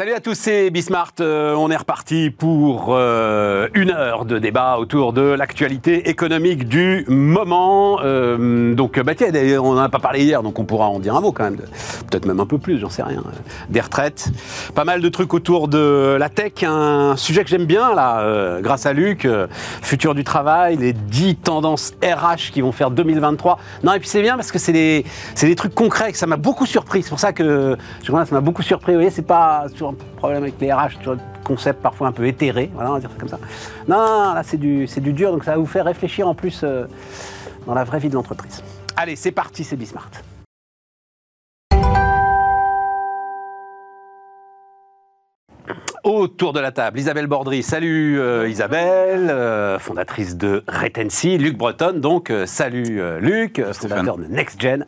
Salut à tous, c'est Bismart. Euh, on est reparti pour euh, une heure de débat autour de l'actualité économique du moment. Euh, donc, bah, tiens, on n'en a pas parlé hier, donc on pourra en dire un mot quand même. Peut-être même un peu plus, j'en sais rien. Des retraites. Pas mal de trucs autour de la tech. Un sujet que j'aime bien, là, grâce à Luc. futur du travail, les 10 tendances RH qui vont faire 2023. Non, et puis c'est bien parce que c'est des, des trucs concrets que ça m'a beaucoup surpris. C'est pour ça que je ça m'a beaucoup surpris. Vous voyez, c'est pas un problème avec les RH, concept parfois un peu éthéré, voilà, on va dire ça comme ça. Non, là c'est du, c'est du dur, donc ça va vous faire réfléchir en plus euh, dans la vraie vie de l'entreprise. Allez, c'est parti, c'est Bismart. Autour de la table, Isabelle Bordry. Salut euh, Isabelle, euh, fondatrice de Retency. Luc Breton, donc salut Luc, fondateur de NextGen.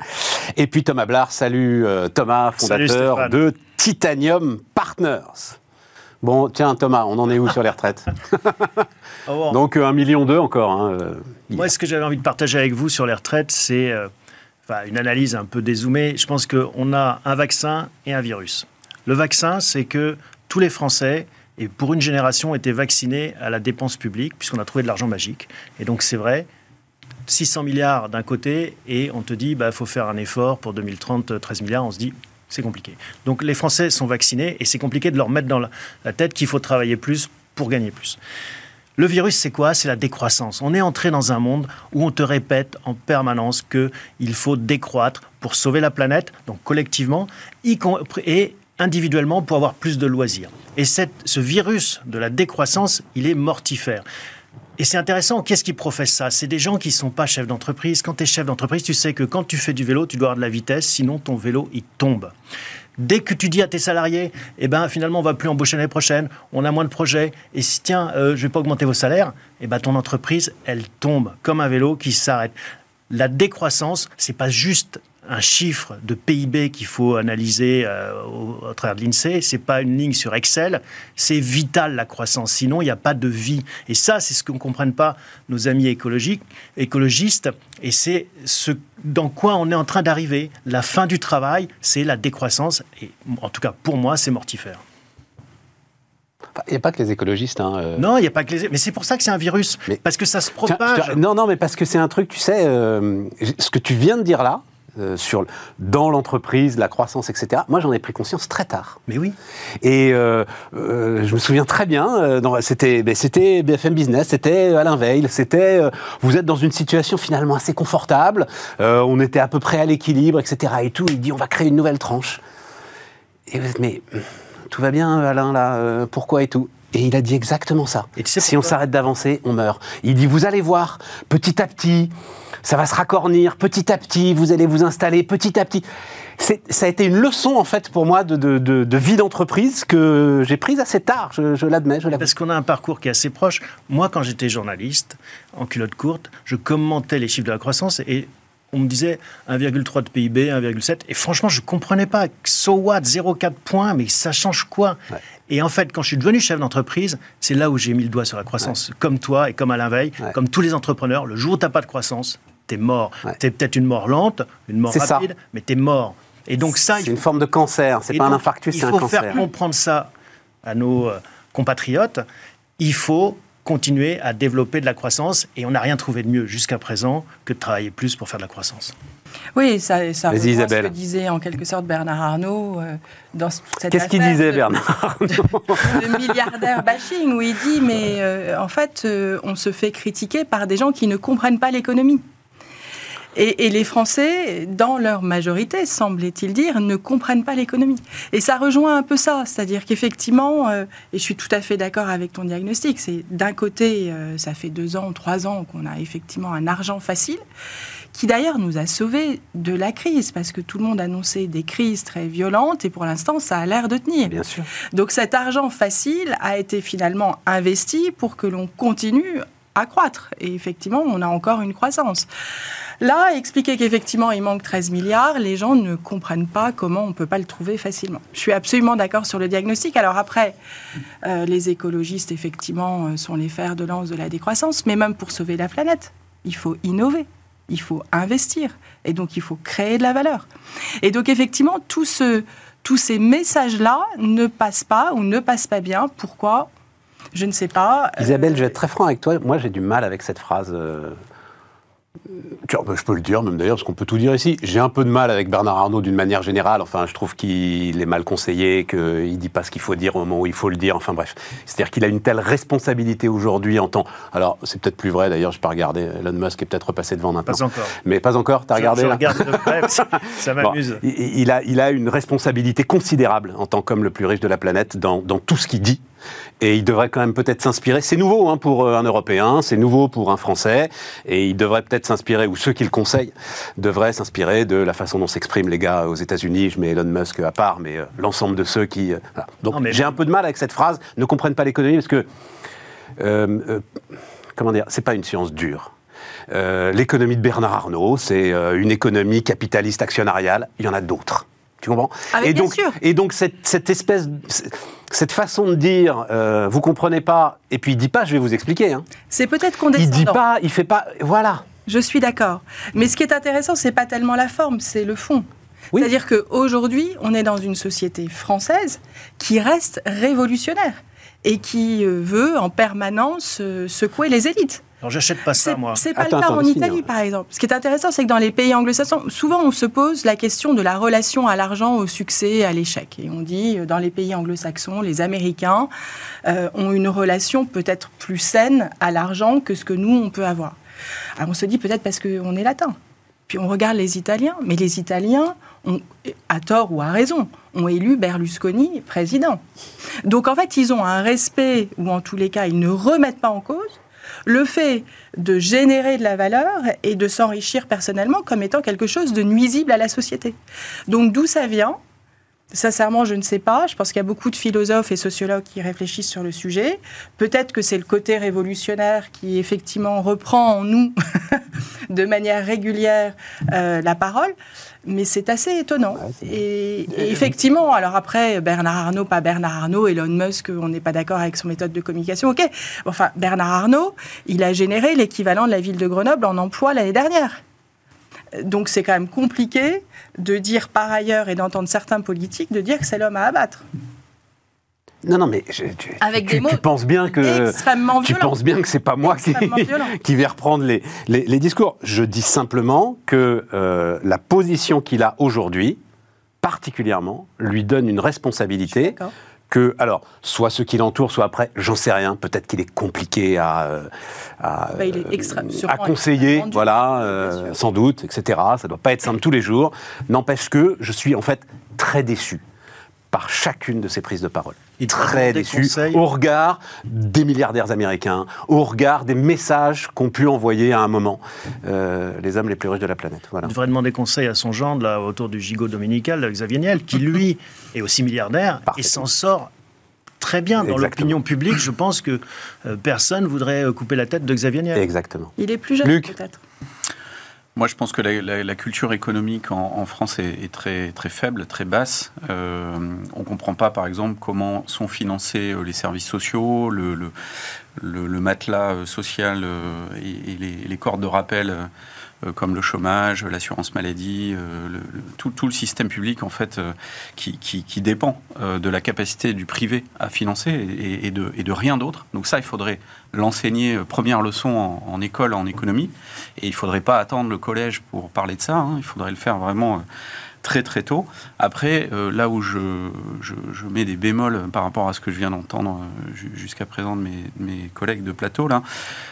Et puis Thomas Blard, salut Thomas, fondateur de Titanium Partners. Bon, tiens Thomas, on en est où sur les retraites Donc un million d'eux encore. Hein, euh, Moi, ce que j'avais envie de partager avec vous sur les retraites, c'est euh, une analyse un peu dézoomée. Je pense qu'on a un vaccin et un virus. Le vaccin, c'est que tous les Français, et pour une génération, étaient vaccinés à la dépense publique, puisqu'on a trouvé de l'argent magique. Et donc c'est vrai, 600 milliards d'un côté, et on te dit, bah, faut faire un effort pour 2030, 13 milliards. On se dit, c'est compliqué. Donc les Français sont vaccinés et c'est compliqué de leur mettre dans la tête qu'il faut travailler plus pour gagner plus. Le virus, c'est quoi? C'est la décroissance. On est entré dans un monde où on te répète en permanence qu'il faut décroître pour sauver la planète, donc collectivement, et individuellement pour avoir plus de loisirs. Et cette, ce virus de la décroissance, il est mortifère. Et c'est intéressant, qu'est-ce qui professe ça? C'est des gens qui ne sont pas chefs d'entreprise. Quand tu es chef d'entreprise, tu sais que quand tu fais du vélo, tu dois avoir de la vitesse, sinon ton vélo, il tombe. Dès que tu dis à tes salariés, eh ben, finalement, on va plus embaucher l'année prochaine, on a moins de projets, et si tiens, euh, je vais pas augmenter vos salaires, eh ben, ton entreprise, elle tombe comme un vélo qui s'arrête. La décroissance, c'est pas juste un chiffre de PIB qu'il faut analyser euh, au, travers de l'INSEE, c'est pas une ligne sur Excel, c'est vital la croissance, sinon il n'y a pas de vie. Et ça, c'est ce que ne comprennent pas nos amis écologiques, écologistes, et c'est ce dans quoi on est en train d'arriver. La fin du travail, c'est la décroissance, et en tout cas pour moi, c'est mortifère. Il n'y a pas que les écologistes. Hein, euh. Non, il n'y a pas que les. Mais c'est pour ça que c'est un virus. parce que ça se propage. non, non, mais parce que c'est un truc, tu sais, euh, ce que tu viens de dire là, euh, sur, dans l'entreprise, la croissance, etc. Moi, j'en ai pris conscience très tard. Mais oui. Et euh, euh, je me souviens très bien, c'était ben, BFM Business, c'était Alain Veil, c'était vous êtes dans une situation finalement assez confortable, on était à peu près à l'équilibre, etc. Et tout, il dit on va créer une nouvelle tranche. Et vous êtes mais tout va bien, Alain, là, pourquoi et tout? Et il a dit exactement ça. Et si on s'arrête d'avancer, on meurt. Il dit, vous allez voir, petit à petit, ça va se raccornir petit à petit, vous allez vous installer petit à petit. Ça a été une leçon en fait pour moi de, de, vie d'entreprise que j'ai prise assez tard, je, l'admets. Parce qu'on a un parcours qui est assez proche. Moi, quand j'étais journaliste, en culotte courte, je commentais les chiffres de la croissance et on me disait 1,3 de PIB, 1,7. Et franchement, je ne comprenais pas. So what? 0,4 points, mais ça change quoi? Et en fait, quand je suis devenu chef d'entreprise, c'est là où j'ai mis le doigt sur la croissance. Comme toi et comme Alain Veil, comme tous les entrepreneurs, le jour où tu n'as pas de croissance, t'es mort. T'es peut-être une mort lente, une mort rapide, mais t'es mort. Et donc ça, c'est une forme de cancer. C'est pas un infarctus, c'est un cancer. Il faut faire comprendre ça à nos euh, compatriotes. Il faut continuer à développer de la croissance et on n'a rien trouvé de mieux jusqu'à présent que de travailler plus pour faire de la croissance. Oui, ça, ça rejoint ce que disait en quelque sorte Bernard Arnault euh, dans cette Qu'est-ce qu'il disait Bernard Arnault Le milliardaire bashing où il dit mais euh, en fait on se fait critiquer par des gens qui ne comprennent pas l'économie. Et, les Français, dans leur majorité, semblait-il dire, ne comprennent pas l'économie. Et ça rejoint un peu ça, c'est-à-dire qu'effectivement, euh, et je suis tout à fait d'accord avec ton diagnostic, c'est d'un côté, euh, ça fait deux ans, trois ans qu'on a effectivement un argent facile, qui d'ailleurs nous a sauvés de la crise, parce que tout le monde annonçait des crises très violentes, et pour l'instant, ça a l'air de tenir. Bien sûr. Donc cet argent facile a été finalement investi pour que l'on continue à croître. Et effectivement, on a encore une croissance. Là, expliquer qu'effectivement il manque 13 milliards, les gens ne comprennent pas comment on ne peut pas le trouver facilement. Je suis absolument d'accord sur le diagnostic. Alors après, euh, les écologistes, effectivement, euh, sont les fers de lance de la décroissance, mais même pour sauver la planète, il faut innover, il faut investir, et donc il faut créer de la valeur. Et donc effectivement, tous ces messages-là ne passent pas ou ne passent pas bien. Pourquoi? Je ne sais pas. Isabelle, je vais être très franc avec toi. Moi, j'ai du mal avec cette phrase. Tiens, bah, je peux le dire même d'ailleurs, parce qu'on peut tout dire ici. J'ai un peu de mal avec Bernard Arnault d'une manière générale. Enfin, je trouve qu'il est mal conseillé, qu'il ne dit pas ce qu'il faut dire au moment où il faut le dire. Enfin bref, c'est-à-dire qu'il a une telle responsabilité aujourd'hui en temps. Alors, c'est peut-être plus vrai d'ailleurs, je peux regarder. Elon Musk est peut-être repassé devant maintenant. Pas encore. Mais pas encore, t'as regardé je là regarde de près, ça m'amuse. Bon, il, a, il a une responsabilité considérable en tant qu'homme le plus riche de la planète dans, dans tout ce qu'il dit. Et il devrait quand même peut-être s'inspirer. C'est nouveau hein, pour un Européen, c'est nouveau pour un Français, et il devrait peut-être s'inspirer, ou ceux qui le conseillent, devraient s'inspirer de la façon dont s'expriment les gars aux États-Unis. Je mets Elon Musk à part, mais euh, l'ensemble de ceux qui. Euh, voilà. Donc j'ai un peu de mal avec cette phrase. Ne comprennent pas l'économie parce que euh, euh, comment dire, c'est pas une science dure. Euh, l'économie de Bernard Arnault, c'est une économie capitaliste actionnariale. Il y en a d'autres. Tu comprends ah, et, bien donc, sûr. et donc cette, cette espèce, cette façon de dire, euh, vous comprenez pas, et puis il dit pas, je vais vous expliquer. Hein. C'est peut-être Il condescendant. dit pas, il fait pas, voilà. Je suis d'accord. Mais ce qui est intéressant, c'est pas tellement la forme, c'est le fond. Oui. C'est-à-dire qu'aujourd'hui, on est dans une société française qui reste révolutionnaire et qui euh, veut en permanence euh, secouer les élites. Alors j'achète pas ça, C'est moi. c'est pas Attends, le cas attends, en Italie, finir. par exemple. Ce qui est intéressant, c'est que dans les pays anglo-saxons, souvent on se pose la question de la relation à l'argent, au succès, à l'échec. Et on dit, euh, dans les pays anglo-saxons, les Américains euh, ont une relation peut-être plus saine à l'argent que ce que nous, on peut avoir. Alors on se dit peut-être parce qu'on est latin. Puis on regarde les Italiens, mais les Italiens, ont, à tort ou à raison, ont élu Berlusconi président. Donc en fait, ils ont un respect, ou en tous les cas, ils ne remettent pas en cause le fait de générer de la valeur et de s'enrichir personnellement comme étant quelque chose de nuisible à la société. Donc d'où ça vient? Sincèrement, je ne sais pas. Je pense qu'il y a beaucoup de philosophes et sociologues qui réfléchissent sur le sujet. Peut-être que c'est le côté révolutionnaire qui effectivement reprend en nous de manière régulière euh, la parole. Mais c'est assez étonnant. et, et effectivement, alors après, Bernard Arnault, pas Bernard Arnault, Elon Musk, on n'est pas d'accord avec son méthode de communication, ok. Enfin, Bernard Arnault, il a généré l'équivalent de la ville de Grenoble en emploi l'année dernière. Donc c'est quand même compliqué de dire par ailleurs et d'entendre certains politiques de dire que c'est l'homme à abattre. Non, non, mais je- tu, Avec tu- des mots tu penses bien que extrêmement tu penses bien que c'est pas moi qui, qui vais reprendre les, les, les discours. Je dis simplement que euh, la position qu'il a aujourd'hui, particulièrement, lui donne une responsabilité D'accord. Que, alors, soit ceux qui l'entourent, soit après, j'en sais rien. Peut-être qu'il est compliqué à, à, Bah, il est extra- sûrement à conseiller, voilà, euh, sans doute, etc. Ça doit pas être simple tous les jours. N'empêche que je suis en fait très déçu par chacune de ces prises de parole. Il très déçu conseils au regard des milliardaires américains, au regard des messages qu'ont pu envoyer à un moment euh, les hommes les plus riches de la planète. Voilà. Il devrait demander conseil à son gendre là, autour du gigot dominical, Xavier Niel, qui lui est aussi milliardaire et s'en sort très bien dans l'opinion publique. Je pense que euh, personne voudrait euh, couper la tête de Xavier Niel. Exactement. Il est plus jeune Luc. peut-être. Moi, je pense que la, culture économique en, France est, très, très faible, très basse. Euh, on ne comprend pas, par exemple, comment sont financés euh, les services sociaux, le, matelas euh, social euh, et, les, cordes de rappel, comme le chômage, l'assurance maladie, euh, tout, le système public, en fait, euh, qui, dépend euh, de la capacité du privé à financer et, de, rien d'autre. Donc ça, il faudrait l'enseigner, euh, première leçon en, école, en économie. Et il ne faudrait pas attendre le collège pour parler de ça. hein. Il faudrait le faire vraiment euh, très très tôt. Après, euh, là où je, je- mets des bémols par rapport à ce que je viens d'entendre euh, ju- jusqu'à présent de mes, mes collègues de plateau, là,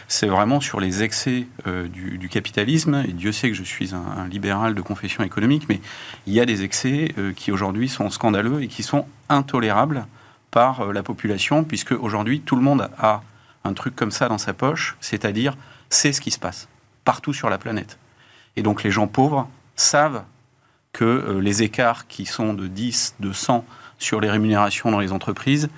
c'est vraiment sur les excès euh, du, capitalisme. Et Dieu sait que je suis un, libéral de confession économique, mais il y a des excès qui aujourd'hui sont scandaleux et qui sont intolérables par la population, puisque aujourd'hui tout le monde a un truc comme ça dans sa poche, c'est-à-dire c'est ce qui se passe partout sur la planète. Et donc les gens pauvres savent que euh, les écarts qui sont de 10, de 100 sur les rémunérations dans les entreprises,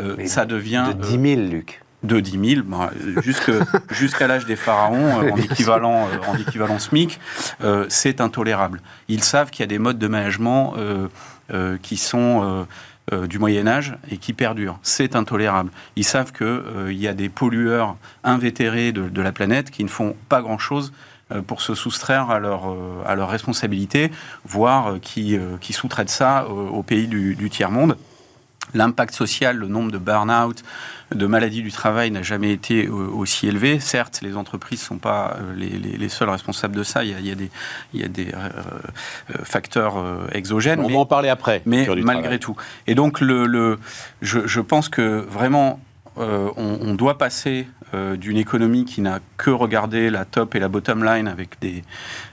euh, ça devient De euh, 10 000, Luc. de 10 000, ben, euh, jusque- jusqu'à l'âge des pharaons, euh, en, équivalent, euh, en équivalent SMIC, euh, c'est intolérable. Ils savent qu'il y a des modes de management euh, euh, qui sont euh, euh, du Moyen Âge et qui perdurent. C'est intolérable. Ils savent qu'il y a des pollueurs invétérés de, de la planète qui ne font pas grand-chose euh, pour se soustraire à leur, euh, à leur responsabilité, voire qui, qui sous-traitent ça aux pays du, du tiers-monde. L'impact social, le nombre de burn-out, de maladies du travail n'a jamais été aussi élevé. Certes, les entreprises ne sont pas les, les, les, seuls responsables de ça. Il y a, il y a des, il y a des euh, facteurs exogènes. On mais, va en parler après. Mais malgré travail. tout. Et donc, le, le je, je, pense que vraiment, euh, on, on, doit passer euh, d'une économie qui n'a que regardé la top et la bottom line avec des,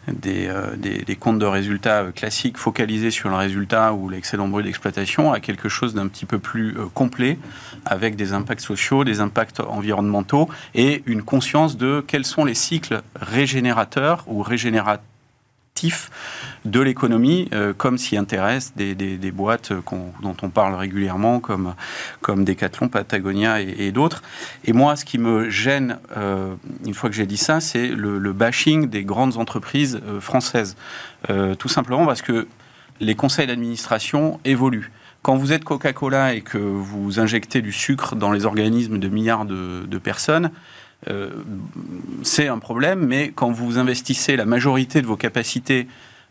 des, euh, des, comptes de résultats classiques focalisés sur le résultat ou l'excellent bruit d'exploitation à quelque chose d'un petit peu plus euh, complet avec des impacts sociaux, des impacts environnementaux et une conscience de quels sont les cycles régénérateurs ou de l'économie, euh, comme s'y intéressent des, boîtes dont on parle régulièrement, comme, comme Decathlon, Patagonia et, d'autres. Et moi, ce qui me gêne, euh, une fois que j'ai dit ça, c'est le, bashing des grandes entreprises euh, françaises. tout simplement parce que les conseils d'administration évoluent. Quand vous êtes Coca-Cola et que vous injectez du sucre dans les organismes de milliards de personnes, euh, c'est un problème, mais quand vous investissez la majorité de vos capacités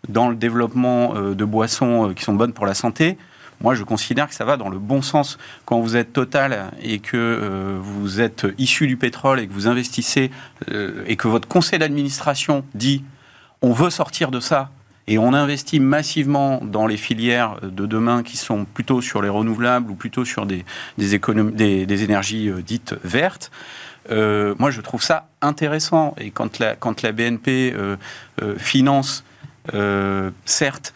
dans le développement euh, de boissons euh, qui sont bonnes pour la santé, moi je considère que ça va dans le bon sens. Quand vous êtes total et que vous êtes issu du pétrole et que vous investissez et que votre conseil d'administration dit on veut sortir de ça et on investit massivement dans les filières de demain qui sont plutôt sur les renouvelables ou plutôt sur des énergies dites vertes, euh, moi, je trouve ça intéressant. Et quand la, quand la BNP euh, euh, finance, certes,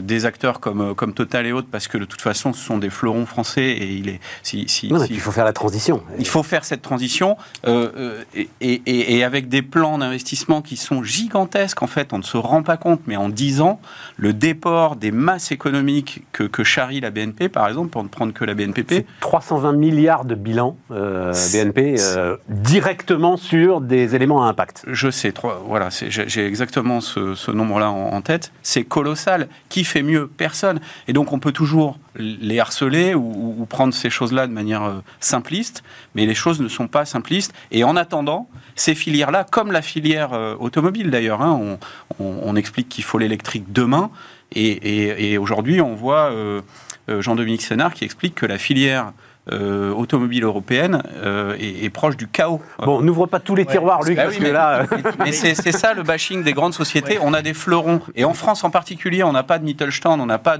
des acteurs comme, comme Total et autres, parce que de toute façon, ce sont des fleurons français et il est. Si, si, non, si, il faut faire la transition. Il faut faire cette transition euh, et, et, et, avec des plans d'investissement qui sont gigantesques. En fait, on ne se rend pas compte, mais en 10 ans, le déport des masses économiques que, que charrie la BNP, par exemple, pour ne prendre que la BNPP. 320 milliards de bilan euh, BNP euh, directement sur des éléments à impact. Je sais, voilà, j'ai exactement ce, ce nombre-là en, en tête. C'est colossal qui fait mieux Personne. Et donc on peut toujours les harceler ou, prendre ces choses-là de manière euh, simpliste, mais les choses ne sont pas simplistes. Et en attendant, ces filières-là, comme la filière euh, automobile d'ailleurs, hein, on, explique qu'il faut l'électrique demain, et aujourd'hui on voit euh, Jean-Dominique Sénard qui explique que la filière euh, automobile européenne euh, est, est, proche du chaos. Bon, n'ouvre pas tous les tiroirs, ouais, Luc, bah parce oui, que mais, là... mais c'est ça le bashing des grandes sociétés. Ouais. On a des fleurons. Et en France en particulier, on n'a pas de Mittelstand, on n'a pas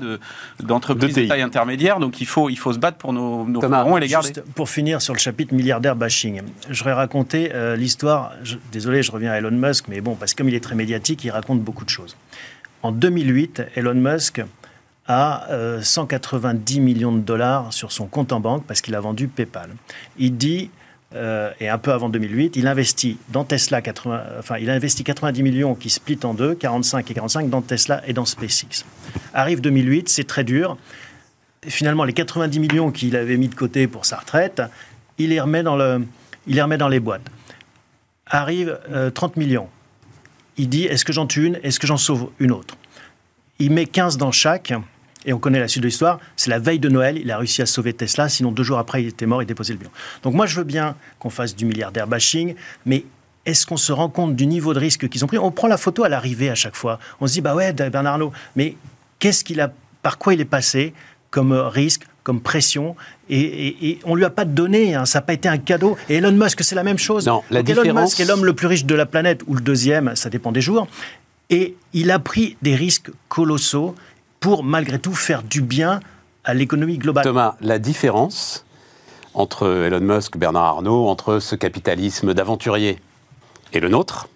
d'entreprise de, de, de, taille intermédiaire, donc il faut, il faut se battre pour nos, nos fleurons et les garder. Juste pour finir sur le chapitre milliardaire bashing, je voudrais raconter euh, l'histoire, désolé, je reviens à Elon Musk, mais bon, parce que comme il est très médiatique, il raconte beaucoup de choses. En 2008, Elon Musk à euh, 190 millions de dollars sur son compte en banque parce qu'il a vendu PayPal. Il dit, euh, et un peu avant 2008, il investit dans Tesla, 80, enfin, il a investi 90 millions qui split en deux, 45 et 45 dans Tesla et dans SpaceX. Arrive 2008, c'est très dur. Finalement, les 90 millions qu'il avait mis de côté pour sa retraite, il les remet dans, le, il les, remet dans les boîtes. Arrive euh, 30 millions. Il dit, est-ce que j'en tue une? Est-ce que j'en sauve une autre? Il met 15 dans chaque, et on connaît la suite de l'histoire, c'est la veille de Noël, il a réussi à sauver Tesla, sinon deux jours après, il était mort et déposé le bilan. Donc moi, je veux bien qu'on fasse du milliardaire bashing, mais est-ce qu'on se rend compte du niveau de risque qu'ils ont pris? On prend la photo à l'arrivée à chaque fois. On se dit, bah ouais, Bernard Arnault, mais qu'est-ce qu'il a, par quoi il est passé comme risque, comme pression, et, et, et on lui a pas donné, hein, ça n'a pas été un cadeau. Et Elon Musk, c'est la même chose. Non, la différence... Elon Musk est l'homme le plus riche de la planète, ou le deuxième, ça dépend des jours, et il a pris des risques colossaux pour malgré tout faire du bien à l'économie globale. Thomas, la différence entre Elon Musk, Bernard Arnault, entre ce capitalisme d'aventurier et le nôtre,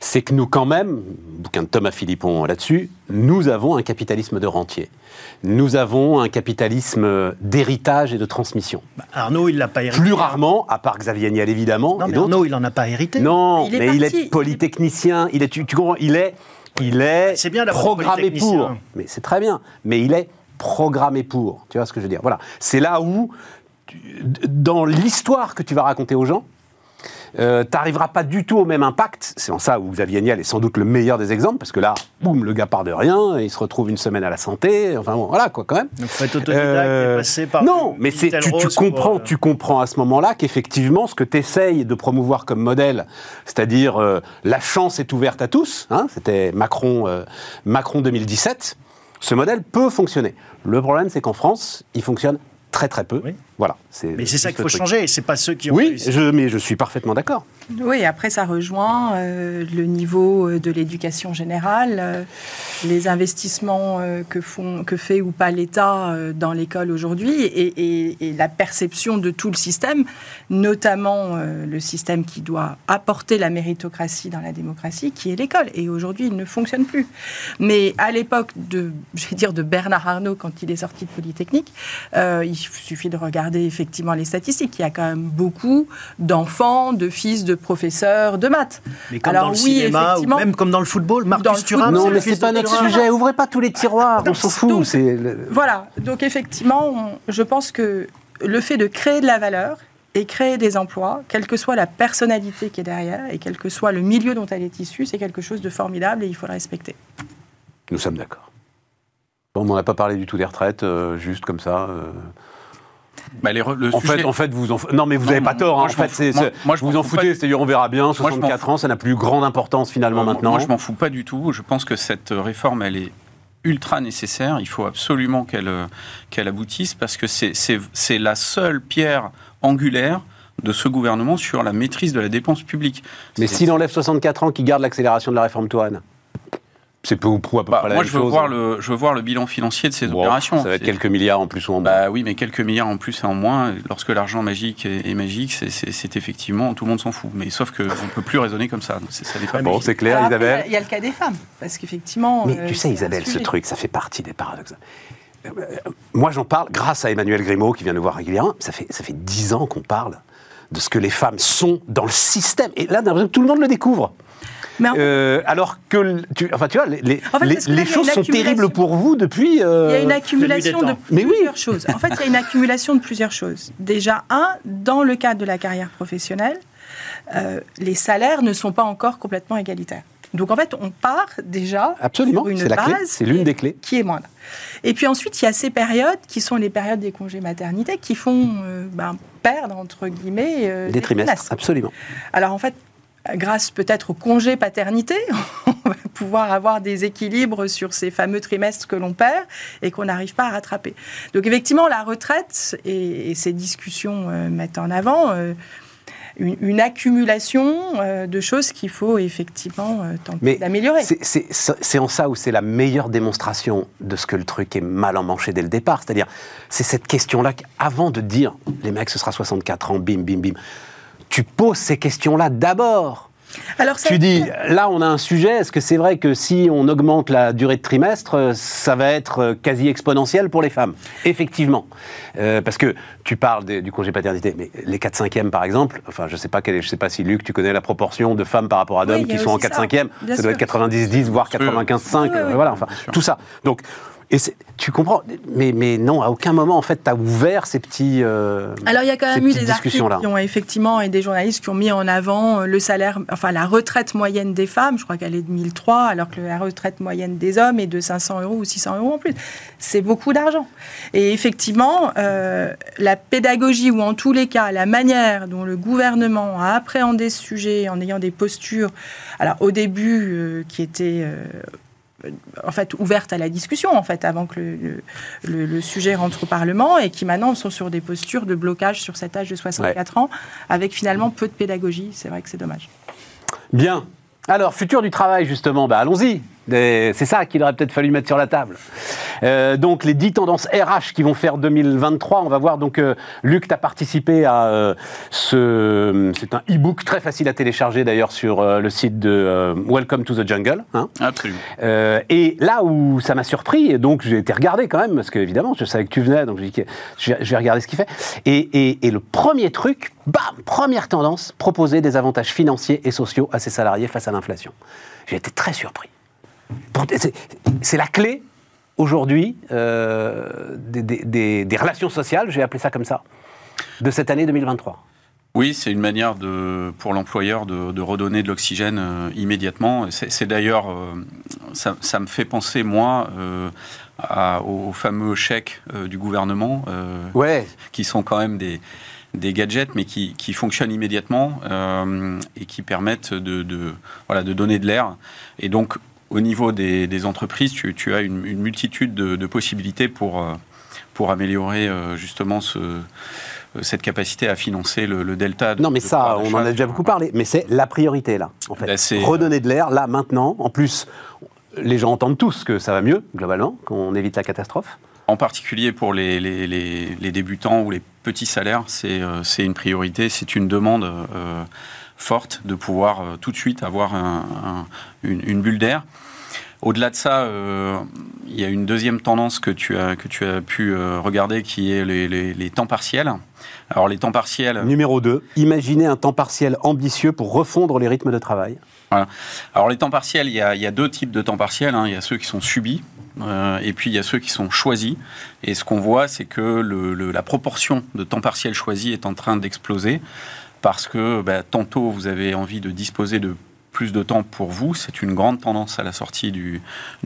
c'est que nous, quand même, bouquin de Thomas Philippon là-dessus, nous avons un capitalisme de rentier. Nous avons un capitalisme d'héritage et de transmission. Bah, Arnaud, il l'a pas hérité. Plus rarement, à part Xavier Niel évidemment. Non, mais Arnaud, il n'en a pas hérité. Non, il mais parti. il est polytechnicien. Il est, tu, tu comprends, il est, il est, bien programmé pour. Mais c'est très bien. Mais il est programmé pour. Tu vois ce que je veux dire? Voilà. C'est là où, dans l'histoire que tu vas raconter aux gens, euh, t'arriveras pas du tout au même impact. C'est en ça où Xavier Niel est sans doute le meilleur des exemples, parce que là, boum, le gars part de rien, et il se retrouve une semaine à la santé, enfin bon, voilà quoi quand même. Donc, faut être autodidacte Euh, et passer par. non, mais tu, tu pour, comprends, euh, tu comprends à ce moment-là qu'effectivement, ce que tu essayes de promouvoir comme modèle, c'est-à-dire euh, la chance est ouverte à tous, hein, c'était Macron, euh, Macron 2017, ce modèle peut fonctionner. Le problème, c'est qu'en France, il fonctionne très très peu. Oui. Voilà. C'est Mais c'est ça qu'il faut truc. changer, et c'est pas ceux qui ont Oui, réussi. je, mais je suis parfaitement d'accord. Oui, après ça rejoint euh, le niveau euh, de l'éducation générale, euh, les investissements euh, que, font, que fait ou pas l'État euh, dans l'école aujourd'hui et, et- et la perception de tout le système, notamment euh, le système qui doit apporter la méritocratie dans la démocratie, qui est l'école. Et aujourd'hui, il ne fonctionne plus. Mais à l'époque de, je vais dire, de Bernard Arnault, quand il est sorti de Polytechnique, euh, il suffit de regarder effectivement les statistiques. Il y a quand même beaucoup d'enfants, de fils de professeurs de maths. Mais comme Alors dans le oui, cinéma, ou effectivement. même comme dans le football, Marcus Thuram, non, c'est mais c'est pas notre sujet. Ouvrez pas tous les tiroirs, on s'en fout. donc, c'est le- Voilà, donc effectivement, on- je pense que le fait de créer de la valeur et créer des emplois, quelle que soit la personnalité qui est derrière et quel que soit le milieu dont elle est issue, c'est quelque chose de formidable et il faut le respecter. Nous sommes d'accord. Bon, on n'a pas parlé du tout des retraites, euh, juste comme ça. euh. Bah, les re- le En sujet- fait, en fait, vous en... non, mais vous n'avez pas tort. hein. moi, En je m'en fait. Moi- je vous en foutez, c'est-à-dire on verra bien. je m'en 64 fous. ans, ça n'a plus grande importance finalement Euh, maintenant. Moi, je m'en fous pas du tout. Je pense que cette réforme, elle est ultra nécessaire. Il faut absolument qu'elle euh, qu'elle aboutisse parce que c'est- c'est c'est la seule pierre angulaire de ce gouvernement sur la maîtrise de la dépense publique. mais s'il enlève 64 ans, qui garde l'accélération de la réforme Touraine C'est peu ou prou à peu bah, près la moi, même je veux, chose. voir le, je veux voir le bilan financier de ces Bon, opérations. Ça va être quelques milliards en plus ou en moins. Bah oui, mais quelques milliards en plus et en moins, lorsque l'argent magique est, est magique, c'est- effectivement, tout le monde s'en fout. Mais sauf qu'on ne peut plus raisonner comme ça. C'est- Ça n'est pas bon, c'est clair, Alors Isabelle. Il y a le cas des femmes, parce qu'effectivement. Mais euh, tu sais, Isabelle, ce truc, ça fait partie des paradoxes. Euh, Moi, j'en parle grâce à Emmanuel Grimaud, qui vient nous voir régulièrement. Ça fait, ça fait 10 ans qu'on parle de ce que les femmes sont dans le système. Et là, tout le monde le découvre. Mais en fait, Euh, alors que, tu, enfin, tu vois, les, En fait, les- là, choses sont accumulation. terribles pour vous depuis. euh, Il y a une accumulation de. Mais oui. plusieurs choses. En fait, il y a une accumulation de plusieurs choses. Déjà, un, dans le cadre de la carrière professionnelle, euh, les salaires ne sont pas encore complètement égalitaires. Donc en fait, on part déjà Absolument, sur une c'est la clé, base c'est l'une qui est- des clés. qui est moindre. Et puis ensuite, il y a ces périodes qui sont les périodes des congés maternité qui font euh, ben, perdre entre guillemets euh, des trimestres, absolument. alors en fait, grâce peut-être au congé paternité, on va pouvoir avoir des équilibres sur ces fameux trimestres que l'on perd et qu'on n'arrive pas à rattraper. Donc effectivement, la retraite et, et ces discussions euh, mettent en avant euh, une, une accumulation euh, de choses qu'il faut effectivement euh, tenter d'améliorer. C'est en ça où c'est la meilleure démonstration de ce que le truc est mal emmanché dès le départ. C'est-à-dire, c'est cette question-là qu'avant de dire, les mecs, ce sera 64 ans, bim, bim, bim, tu poses ces questions-là d'abord. Alors Tu dis, là, on a un sujet. Est-ce que c'est vrai que si on augmente la durée de trimestre, euh, ça va être euh, quasi exponentiel pour les femmes? Effectivement. Euh, parce que tu parles des- du congé paternité, mais les 4 5 par exemple, enfin, je sais pas, quelle est- je sais pas si Luc, tu connais la proportion de femmes par rapport à d'hommes qui sont en aussi 4 ça. 5 Bien ça doit sûr. être 90-10, voire Sûr. 95-5, Oui, oui, oui. voilà, enfin, tout ça. Donc, et tu comprends, mais, mais non, à aucun moment, en fait, tu as ouvert ces petits. euh, Alors il y a quand même eu des articles qui ont effectivement et des journalistes qui ont mis en avant euh, le salaire, enfin la retraite moyenne des femmes. Je crois qu'elle est de 1003, alors que la retraite moyenne des hommes est de 500 euros ou 600 euros en plus. C'est beaucoup d'argent. Et effectivement, euh, la pédagogie ou en tous les cas la manière dont le gouvernement a appréhendé ce sujet en ayant des postures, alors au début euh, qui étaient en fait ouvertes à la discussion en fait avant que le, le- le- le sujet rentre au Parlement et qui maintenant sont sur des postures de blocage sur cet âge de 64 ans avec finalement peu de pédagogie. C'est vrai que c'est dommage. Bien. Alors, futur du travail, justement, bah, allons-y. C'est ça qu'il aurait peut-être fallu mettre sur la table. Euh, donc, les 10 tendances RH qui vont faire 2023. On va voir. Donc, euh, Luc, tu as participé à euh, ce. C'est un e-book très facile à télécharger d'ailleurs sur le site de Welcome to the Jungle. hein. Absolument. Euh, et là où ça m'a surpris, et donc j'ai été regardé quand même, parce qu'évidemment, je savais que tu venais, donc je, dis que je, vais, je vais regarder ce qu'il fait. Et, et- et le premier truc, bam, première tendance, proposer des avantages financiers et sociaux à ses salariés face à l'inflation. J'ai été très surpris. C'est- la clé aujourd'hui euh, des, des- des- des relations sociales, je vais appeler ça comme ça, de cette année 2023. Oui, c'est une manière de, pour l'employeur de, redonner de l'oxygène euh, immédiatement. C'est d'ailleurs, euh, ça, me fait penser, moi, aux fameux chèques du gouvernement, ouais. qui sont quand même des, des gadgets, mais qui, qui fonctionnent immédiatement et qui permettent de, de, voilà, de donner de l'air. Et donc, au niveau des, entreprises, tu, tu as une, une multitude de, possibilités pour, pour améliorer justement ce euh, cette capacité à financer le, delta. non, mais ça, on en a déjà beaucoup parlé. Mais c'est la priorité, là, en fait. Ben, Redonner de l'air, là, maintenant. En plus, les gens entendent tous que ça va mieux, globalement, qu'on évite la catastrophe. En particulier pour les, les, débutants ou les petits salaires, c'est euh, une priorité, c'est une demande euh, forte de pouvoir tout de suite avoir une, bulle d'air. Au-delà de ça, il y a une deuxième tendance que tu as, que tu as pu regarder qui est les, les temps partiels. Alors les temps partiels. Numéro 2, imaginez un temps partiel ambitieux pour refondre les rythmes de travail. Alors les temps partiels, il y, a, deux types de temps partiels. Hein. Il y a ceux qui sont subis euh, et puis il y a ceux qui sont choisis. Et ce qu'on voit, c'est que la proportion de temps partiel choisi est en train d'exploser parce que bah, tantôt vous avez envie de disposer de plus de temps pour vous. C'est une grande tendance à la sortie du,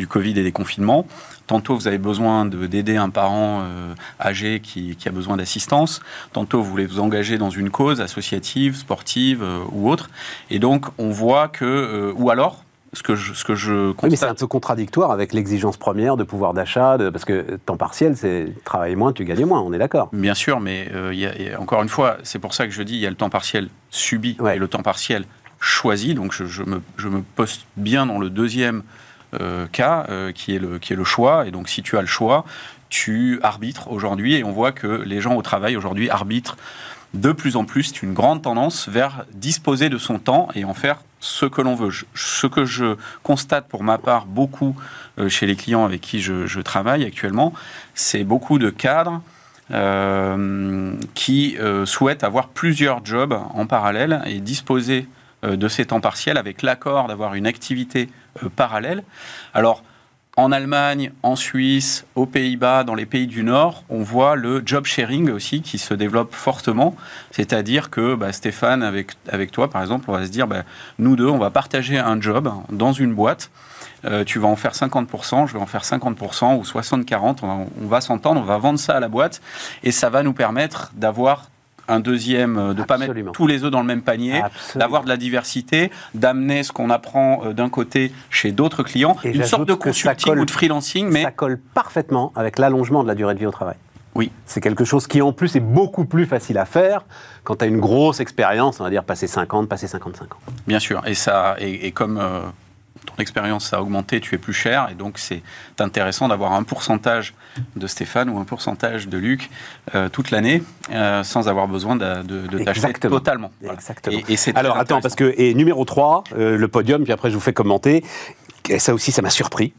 Covid et des confinements. Tantôt, vous avez besoin d'aider un parent euh, âgé qui, qui, a besoin d'assistance. Tantôt, vous voulez vous engager dans une cause associative, sportive euh, ou autre. Et donc, on voit que... Euh, ou alors, ce que je, ce que je constate... Oui, mais c'est un peu contradictoire avec l'exigence première de pouvoir d'achat, parce que temps partiel, c'est travailler moins, tu gagnes moins, on est d'accord. Bien sûr, mais y a, encore une fois, c'est pour ça que je dis, il y a le temps partiel subi et le temps partiel choisi. Donc je, je, me, je, me, poste bien dans le deuxième euh, cas, euh, qui, est le, qui est le choix. Et donc si tu as le choix, tu arbitres aujourd'hui. Et on voit que les gens au travail aujourd'hui arbitrent de plus en plus. C'est une grande tendance vers disposer de son temps et en faire ce que l'on veut. ce que je constate pour ma part beaucoup euh, chez les clients avec qui je, je travaille actuellement, c'est beaucoup de cadres euh, qui euh, souhaitent avoir plusieurs jobs en parallèle et disposer de ces temps partiels avec l'accord d'avoir une activité parallèle. Alors, en Allemagne, en Suisse, aux Pays-Bas, dans les pays du Nord, on voit le job sharing aussi qui se développe fortement. C'est-à-dire que bah, Stéphane, avec, avec toi par exemple, on va se dire, bah, nous deux, on va partager un job dans une boîte. Euh, tu vas en faire 50%, je vais en faire 50% ou 60-40. On on va s'entendre, on va vendre ça à la boîte et ça va nous permettre d'avoir un deuxième, euh, de ne pas mettre tous les œufs dans le même panier, d'avoir de la diversité, d'amener ce qu'on apprend euh, d'un côté chez d'autres clients, une sorte de consulting ou de freelancing. Mais ça colle parfaitement avec l'allongement de la durée de vie au travail. Oui. C'est quelque chose qui, en plus, est beaucoup plus facile à faire quand tu as une grosse expérience, on va dire passer 50, passer 55 ans. Bien sûr. Et, ça, et, comme euh, ton expérience a augmenté, tu es plus cher, et donc c'est intéressant d'avoir un pourcentage de Stéphane ou un pourcentage de Luc euh, toute l'année, euh, sans avoir besoin de, de, t'acheter totalement. Exactement. Et, Alors attends, parce que, et numéro 3, euh, le podium, puis après je vous fais commenter, et ça aussi ça m'a surpris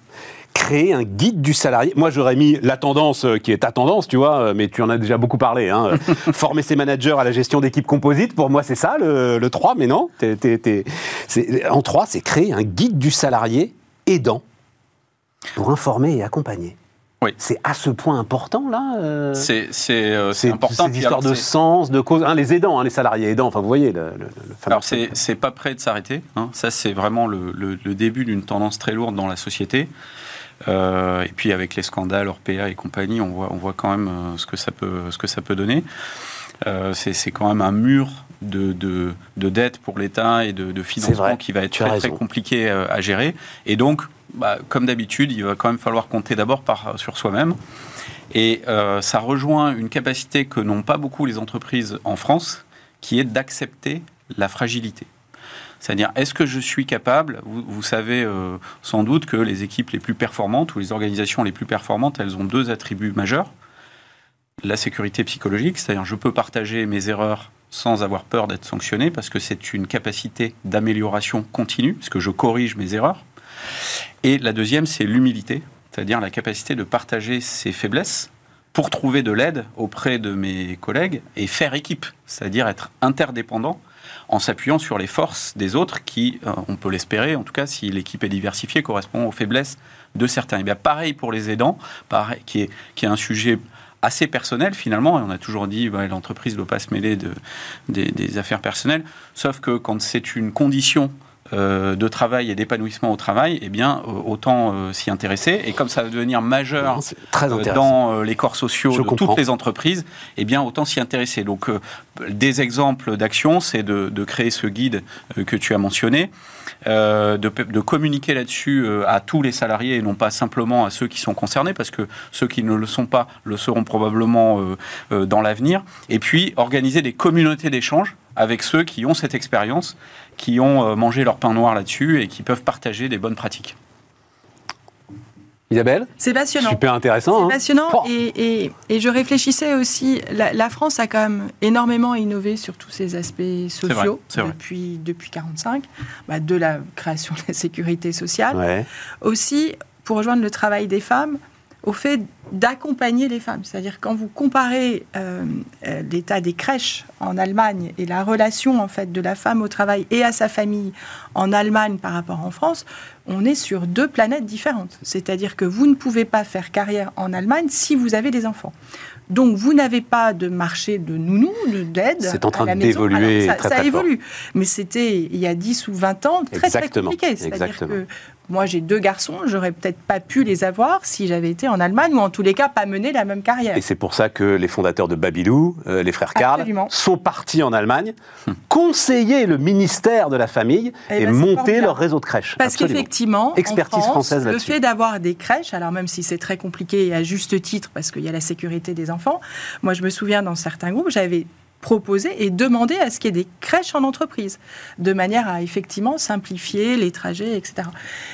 créer un guide du salarié. Moi, j'aurais mis la tendance euh, qui est ta tendance, tu vois, euh, mais tu en as déjà beaucoup parlé. Hein. Former ses managers à la gestion d'équipes composites, pour moi, c'est ça le, 3, mais non. en 3, c'est créer un guide du salarié aidant pour informer et accompagner. Oui. C'est à ce point important, là euh... C'est important. C'est histoire de sens, de cause. Hein, les aidants, hein, les salariés aidants, enfin, vous voyez le, le, Alors, c'est pas prêt de s'arrêter. Hein. Ça, c'est vraiment le, le début d'une tendance très lourde dans la société. Euh, et puis avec les scandales Orpea et compagnie, on voit, on voit quand même euh, ce que ça peut, ce que ça peut donner. Euh, c'est quand même un mur de, de, de dette pour l'État et de, de financement qui va être très, très, compliqué à gérer. Et donc, bah, comme d'habitude, il va quand même falloir compter d'abord sur soi-même. Et ça rejoint une capacité que n'ont pas beaucoup les entreprises en France, qui est d'accepter la fragilité. C'est-à-dire, est-ce que je suis capable vous, savez euh, sans doute que les équipes les plus performantes ou les organisations les plus performantes, elles ont deux attributs majeurs. La sécurité psychologique, c'est-à-dire je peux partager mes erreurs sans avoir peur d'être sanctionné parce que c'est une capacité d'amélioration continue, parce que je corrige mes erreurs. Et la deuxième, c'est l'humilité, c'est-à-dire la capacité de partager ses faiblesses pour trouver de l'aide auprès de mes collègues et faire équipe, c'est-à-dire être interdépendant en s'appuyant sur les forces des autres qui, euh, on peut l'espérer, en tout cas si l'équipe est diversifiée, correspond aux faiblesses de certains. Et bien pareil pour les aidants, qui, est, un sujet assez personnel finalement. Et on a toujours dit que l'entreprise ne doit pas se mêler de, des, affaires personnelles. Sauf que quand c'est une condition de travail et d'épanouissement au travail, eh bien, euh, autant euh, s'y intéresser. Et comme ça va devenir majeur dans les corps sociaux de toutes les entreprises, eh bien, autant s'y intéresser. Donc, des exemples d'actions, c'est de, de, créer ce guide que tu as mentionné. Euh, de, de, communiquer là-dessus euh, à tous les salariés et non pas simplement à ceux qui sont concernés, parce que ceux qui ne le sont pas le seront probablement euh, dans l'avenir. Et puis organiser des communautés d'échange avec ceux qui ont cette expérience, qui ont mangé leur pain noir là-dessus et qui peuvent partager des bonnes pratiques. Isabelle? C'est passionnant. Super intéressant. C'est hein. passionnant. Et, je réfléchissais aussi, la, France a quand même énormément innové sur tous ces aspects sociaux depuis, depuis 1945, bah, de la création de la sécurité sociale. Aussi, pour rejoindre le travail des femmes, au fait d'accompagner les femmes. C'est-à-dire quand vous comparez euh, euh, l'état des crèches en Allemagne et la relation en fait de la femme au travail et à sa famille en Allemagne par rapport en France, on est sur deux planètes différentes. C'est-à-dire que vous ne pouvez pas faire carrière en Allemagne si vous avez des enfants. Donc vous n'avez pas de marché de nounou, d'aide. C'est en train d'évoluer. Ça, ça évolue. Mais c'était il y a 10 ou 20 ans très, très compliqué. C'est-à-dire que moi, j'ai deux garçons, j'aurais peut-être pas pu les avoir si j'avais été en Allemagne ou en tous les cas pas mené la même carrière. Et c'est pour ça que les fondateurs de Babylou, euh, les frères Karl, sont partis en Allemagne, conseiller le ministère de la Famille eh et, ben, monter leur réseau de crèches. Parce qu'effectivement, expertise française le fait d'avoir des crèches, alors même si c'est très compliqué et à juste titre parce qu'il y a la sécurité des enfants, moi je me souviens dans certains groupes, j'avais proposer et demander à ce qu'il y ait des crèches en entreprise, de manière à effectivement simplifier les trajets, etc.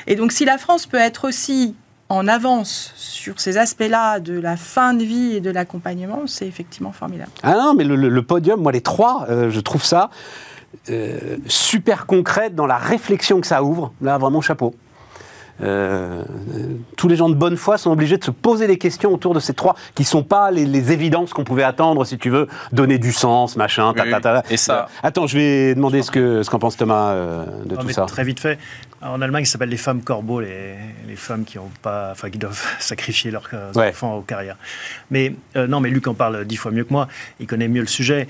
Et donc si la France peut être aussi en avance sur ces aspects-là de la fin de vie et de l'accompagnement, c'est effectivement formidable. Ah non, mais le, podium, moi les trois, euh, je trouve ça euh, super concret dans la réflexion que ça ouvre. Là, vraiment chapeau. Euh, tous les gens de bonne foi sont obligés de se poser des questions autour de ces trois, qui ne sont pas les, évidences qu'on pouvait attendre, si tu veux, donner du sens, machin, ta, ta, Et ça. Attends, je vais demander ce qu'en ce qu'en pense Thomas euh, de tout ça. Très vite fait. En Allemagne, ça s'appelle les femmes corbeaux, les, les femmes qui, ont pas, enfin, qui doivent sacrifier leurs enfants aux carrières. Mais euh, non, mais Luc en parle dix fois mieux que moi. Il connaît mieux le sujet.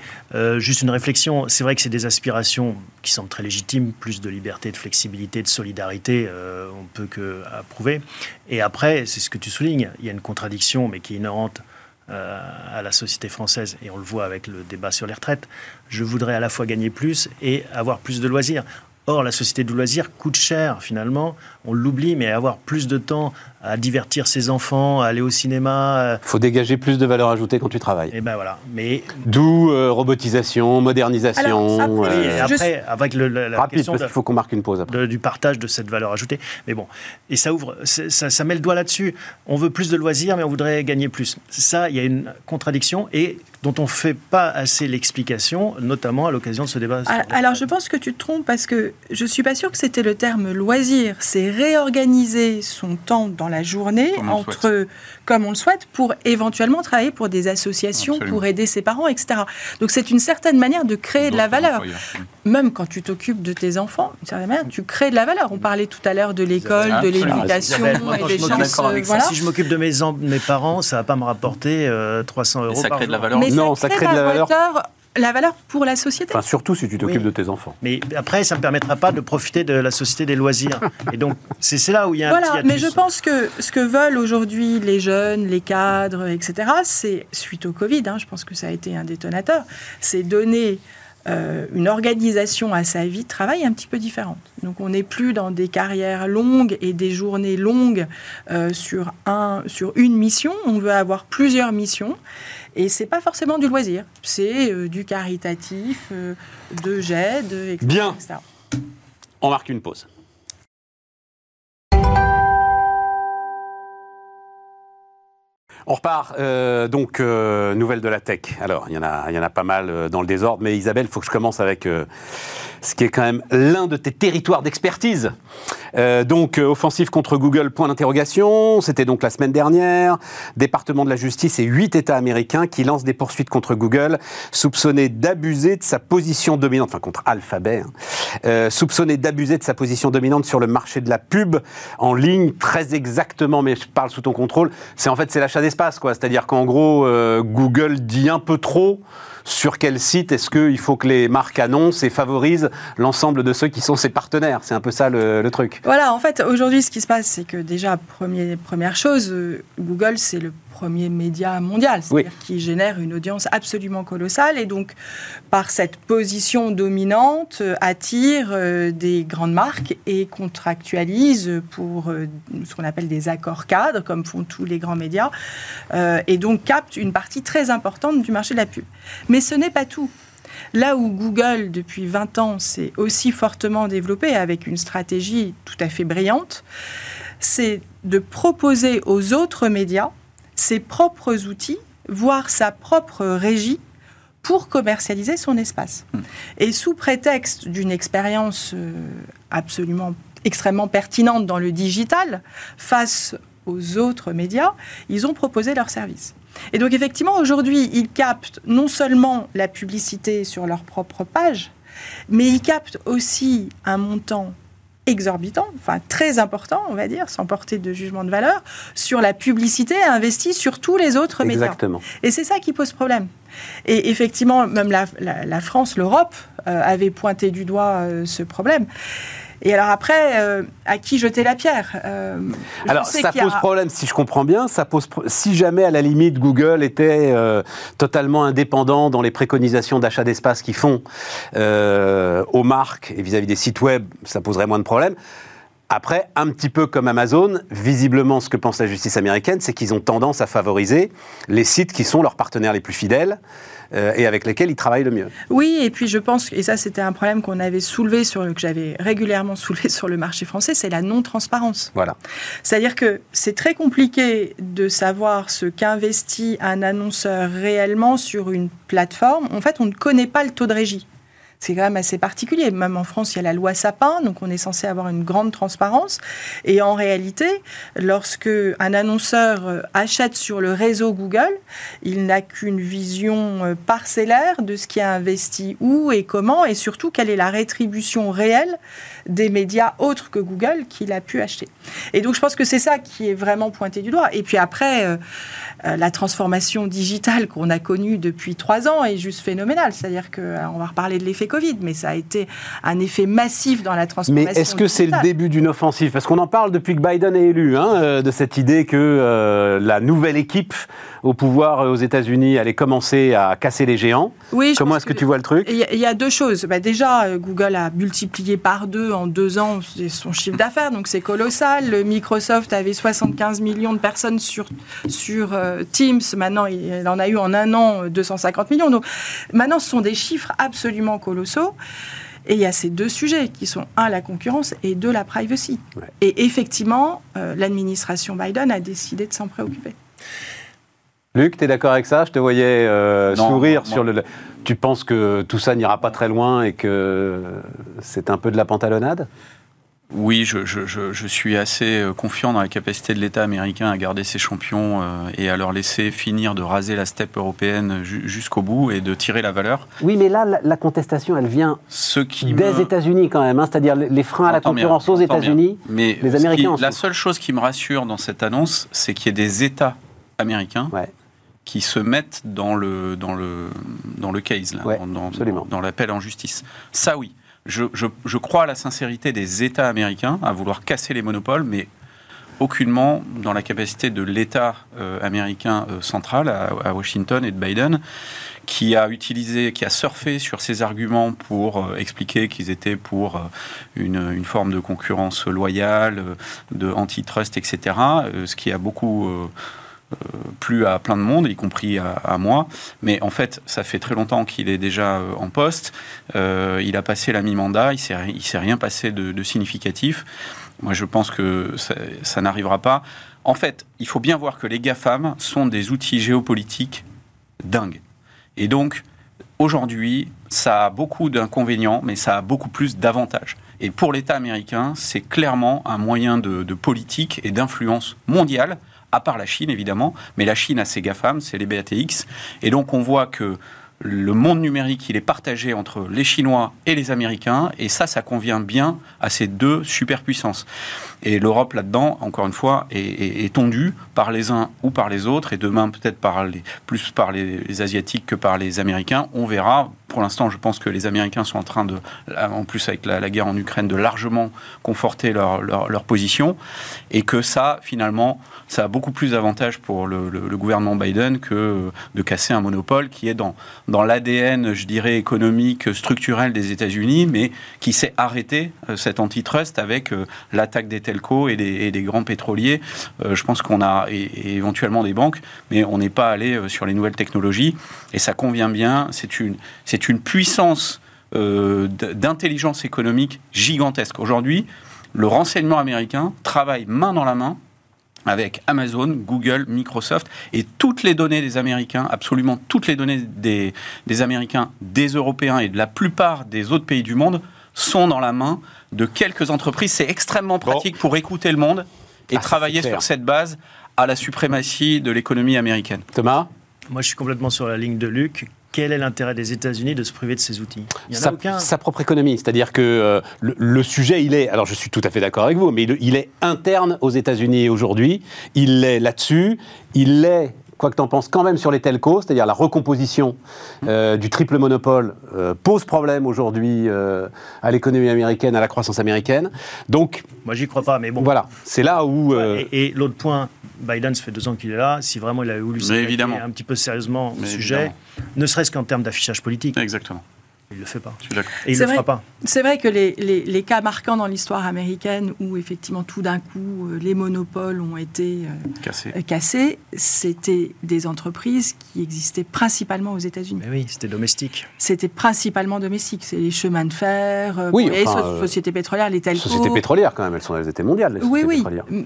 juste une réflexion. C'est vrai que c'est des aspirations qui semblent très légitimes, plus de liberté, de flexibilité, de solidarité. on peut que à prouver. Et après, c'est ce que tu soulignes, il y a une contradiction, mais qui est inhérente euh, à la société française, et on le voit avec le débat sur les retraites. Je voudrais à la fois gagner plus et avoir plus de loisirs. Or, la société du loisir coûte cher, finalement. On l'oublie, mais avoir plus de temps à divertir ses enfants, à aller au cinéma. Il euh, faut dégager plus de valeur ajoutée quand tu travailles. Et ben voilà. Mais d'où euh, robotisation, modernisation. après, après avec le, la rapide parce qu'il faut qu'on marque une pause après. du partage de cette valeur ajoutée. Mais bon, et ça ouvre, ça, ça met le doigt là-dessus. On veut plus de loisirs, mais on voudrait gagner plus. Ça, il y a une contradiction et dont on ne fait pas assez l'explication, notamment à l'occasion de ce débat. Ah, alors, je pense que tu te trompes parce que je ne suis pas sûre que c'était le terme loisir. C'est réorganiser son temps dans la journée entre, comme on le souhaite, pour éventuellement travailler pour des associations, pour aider ses parents, etc. Donc c'est une certaine manière de créer de la valeur. Même quand tu t'occupes de tes enfants, d'une certaine manière, tu crées de la valeur. On parlait tout à l'heure de l'école, de l'éducation et des chances. Euh, si je m'occupe de mes, mes parents, ça ne va pas me rapporter 300 euh, euros ça crée de la valeur. Mais non, ça crée, de la valeur la valeur pour la société. Enfin, surtout si tu t'occupes de tes enfants. Mais après, ça ne me permettra pas de profiter de la société des loisirs. Et donc, c'est là où il y a voilà, un petit mais je pense que ce que veulent aujourd'hui les jeunes, les cadres, etc., c'est, suite au Covid, hein, je pense que ça a été un détonateur, c'est donner euh, une organisation à sa vie de travail un petit peu différente. Donc on n'est plus dans des carrières longues et des journées longues euh, sur, un, sur une mission, on veut avoir plusieurs missions. Et c'est pas forcément du loisir, c'est euh, du caritatif, euh, de j'aide, etc. Bien. On marque une pause. On repart, euh, donc, nouvelle de la tech. Alors, il y, en a, il y en a pas mal dans le désordre, mais Isabelle, il faut que je commence avec ce qui est quand même l'un de tes territoires d'expertise. Euh, donc, euh, offensive contre Google, point d'interrogation. C'était donc la semaine dernière. Département de la justice et huit États américains qui lancent des poursuites contre Google, soupçonnés d'abuser de sa position dominante, enfin contre Alphabet, hein, euh, soupçonnés d'abuser de sa position dominante sur le marché de la pub en ligne, très exactement, mais je parle sous ton contrôle. C'est en fait c'est l'achat d'espace, quoi. C'est-à-dire qu'en gros, euh, Google dit un peu trop sur quel site est-ce qu'il faut que les marques annoncent et favorisent l'ensemble de ceux qui sont ses partenaires? C'est un peu ça le, truc. Voilà, en fait, aujourd'hui, ce qui se passe, c'est que déjà, première chose, euh, Google, c'est le premier média mondial, c'est-à-dire qui génère une audience absolument colossale et donc par cette position dominante euh, attire euh, des grandes marques et contractualise pour euh, ce qu'on appelle des accords cadres comme font tous les grands médias et donc capte une partie très importante du marché de la pub. Mais ce n'est pas tout. Là où Google, depuis 20 ans, s'est aussi fortement développé avec une stratégie tout à fait brillante, c'est de proposer aux autres médias ses propres outils, voire sa propre régie pour commercialiser son espace. Et sous prétexte d'une expérience euh, absolument extrêmement pertinente dans le digital, face aux autres médias, ils ont proposé leurs services. Et donc effectivement, aujourd'hui, ils captent non seulement la publicité sur leur propre page, mais ils captent aussi un montant exorbitant, enfin très important, on va dire, sans porter de jugement de valeur, sur la publicité investie sur tous les autres médias. Exactement. Et c'est ça qui pose problème. Et effectivement, même la, la- la France, l'Europe, euh, avait pointé du doigt euh, ce problème. Et alors après, euh, à qui jeter la pierre Euh, Alors, ça y a- pose problème, si je comprends bien. Ça pose si jamais, à la limite, Google était euh, totalement indépendant dans les préconisations d'achat d'espace qu'ils font aux marques et vis-à-vis des sites web, ça poserait moins de problèmes. Après, un petit peu comme Amazon, visiblement, ce que pense la justice américaine, c'est qu'ils ont tendance à favoriser les sites qui sont leurs partenaires les plus fidèles euh, et avec lesquels ils travaillent le mieux. Oui, et puis je pense, et ça c'était un problème qu'on avait soulevé, sur, que j'avais régulièrement soulevé sur le marché français, c'est la non-transparence. Voilà. C'est-à-dire que c'est très compliqué de savoir ce qu'investit un annonceur réellement sur une plateforme. En fait, on ne connaît pas le taux de régie. C'est quand même assez particulier. Même en France, il y a la loi Sapin, donc on est censé avoir une grande transparence. Et en réalité, lorsque un annonceur euh, achète sur le réseau Google, il n'a qu'une vision euh, parcellaire de ce qui est investi où et comment, et surtout quelle est la rétribution réelle des médias autres que Google qu'il a pu acheter. Et donc je pense que c'est ça qui est vraiment pointé du doigt. Et puis après, euh, euh, la transformation digitale qu'on a connue depuis trois ans est juste phénoménale. C'est-à-dire que, euh, on va reparler de l'effet Covid, mais ça a été un effet massif dans la Mais transformation est-ce que c'est le début d'une offensive? Parce qu'on en parle depuis que Biden est élu, hein, de cette idée que euh, la nouvelle équipe au pouvoir aux États-Unis allait commencer à casser les géants. Oui, Comment est-ce que, tu vois le truc? Il y, a- il y a deux choses. Bah, déjà, Google a multiplié par deux en deux ans son chiffre d'affaires, donc c'est colossal. Le Microsoft avait 75 millions de personnes sur, sur euh, Teams. Maintenant, il en a eu en un an euh, 250 millions. Donc maintenant, ce sont des chiffres absolument colossaux. Et il y a ces deux sujets qui sont, un, la concurrence et deux, la privacy. Ouais. Et effectivement, euh, l'administration Biden a décidé de s'en préoccuper. Luc, tu es d'accord avec ça? Je te voyais euh, Non, sourire sur le... Tu penses que tout ça n'ira pas très loin et que c'est un peu de la pantalonnade? Oui, je, je- je- je suis assez euh, confiant dans la capacité de l'État américain à garder ses champions euh, et à leur laisser finir de raser la steppe européenne ju- jusqu'au bout et de tirer la valeur. Oui, mais là, la, la contestation, elle vient Ce qui des me- États-Unis quand même, hein, c'est-à-dire les- freins à la bien, concurrence aux. États-Unis. Mais les qui- Américains en la seule chose qui me rassure dans cette annonce, c'est qu'il y ait des États américains Ouais. Qui se mettent dans le, dans le, dans le case, là, Ouais, dans, dans- l'appel en justice. Ça, oui. Je, je- je crois à la sincérité des États américains à vouloir casser les monopoles, mais aucunement dans la capacité de l'État euh, américain euh, central à, à Washington et de Biden, qui a utilisé, qui a surfé sur ces arguments pour euh, expliquer qu'ils étaient pour une, une forme de concurrence loyale, de antitrust, etc. ce qui a beaucoup euh, euh, plu à plein de monde, y compris à, moi. Mais en fait, ça fait très longtemps qu'il est déjà euh, en poste. Euh, il a passé la mi-mandat, il ne s'est rien passé de, significatif. Moi, je pense que ça, n'arrivera pas. En fait, il faut bien voir que les GAFAM sont des outils géopolitiques dingues. Et donc, aujourd'hui, ça a beaucoup d'inconvénients, mais ça a beaucoup plus d'avantages. Et pour l'État américain, c'est clairement un moyen de politique et d'influence mondiale, à part la Chine évidemment, mais la Chine a ses GAFAM, c'est les BATX. Et donc on voit que le monde numérique, il est partagé entre les Chinois et les Américains, et ça, ça convient bien à ces deux superpuissances. Et l'Europe, là-dedans, encore une fois, est, tondue par les uns ou par les autres, et demain peut-être par les, plus par les, Asiatiques que par les Américains. On verra. Pour l'instant, je pense que les Américains sont en train de, en plus avec la, guerre en Ukraine, de largement conforter leur, leur, position, et que ça, finalement, ça a beaucoup plus d'avantages pour le, gouvernement Biden que de casser un monopole qui est dans, dans l'ADN, je dirais, économique, structurel des États-Unis, mais qui s'est arrêté, euh, cet antitrust, avec euh, l'attaque des telcos et des, grands pétroliers. Euh, je pense qu'on a et, éventuellement des banques, mais on n'est pas allé euh, sur les nouvelles technologies. Et ça convient bien. C'est une, une puissance euh, d'intelligence économique gigantesque. Aujourd'hui, le renseignement américain travaille main dans la main avec Amazon, Google, Microsoft et toutes les données des Américains, absolument toutes les données des, des Américains, des Européens et de la plupart des autres pays du monde sont dans la main de quelques entreprises. C'est extrêmement pratique pour écouter le monde et ah, travailler sur cette base à la suprématie de l'économie américaine. Thomas? Moi, je suis complètement sur la ligne de Luc quel est l'intérêt des États-Unis de se priver de ces outils? Il y en a sa, aucun. sa propre économie, c'est-à-dire que euh, le, sujet, il est, alors je suis tout à fait d'accord avec vous, mais il, est interne aux États-Unis aujourd'hui, il est là-dessus, il est quoi que tu en penses, quand même sur les telcos, c'est-à-dire la recomposition euh, du triple monopole euh, pose problème aujourd'hui euh, à l'économie américaine, à la croissance américaine. Donc, moi j'y crois pas, mais bon. Voilà, c'est là où. Et, l'autre point, Biden, ça fait deux ans qu'il est là. Si vraiment il avait voulu s'attaquer un petit peu sérieusement au sujet, ne serait-ce qu'en termes d'affichage politique. Exactement. Il ne le fait pas. Et il ne le fera pas. C'est vrai que les, les, cas marquants dans l'histoire américaine où effectivement tout d'un coup euh, les monopoles ont été euh, cassés, c'était des entreprises qui existaient principalement aux États-Unis. oui, c'était domestique. C'était principalement domestique. C'est les chemins de fer, euh, oui, les sociétés pétrolières, les telcos. Sociétés pétrolières quand même, elles, sont, elles étaient mondiales. Les oui, oui.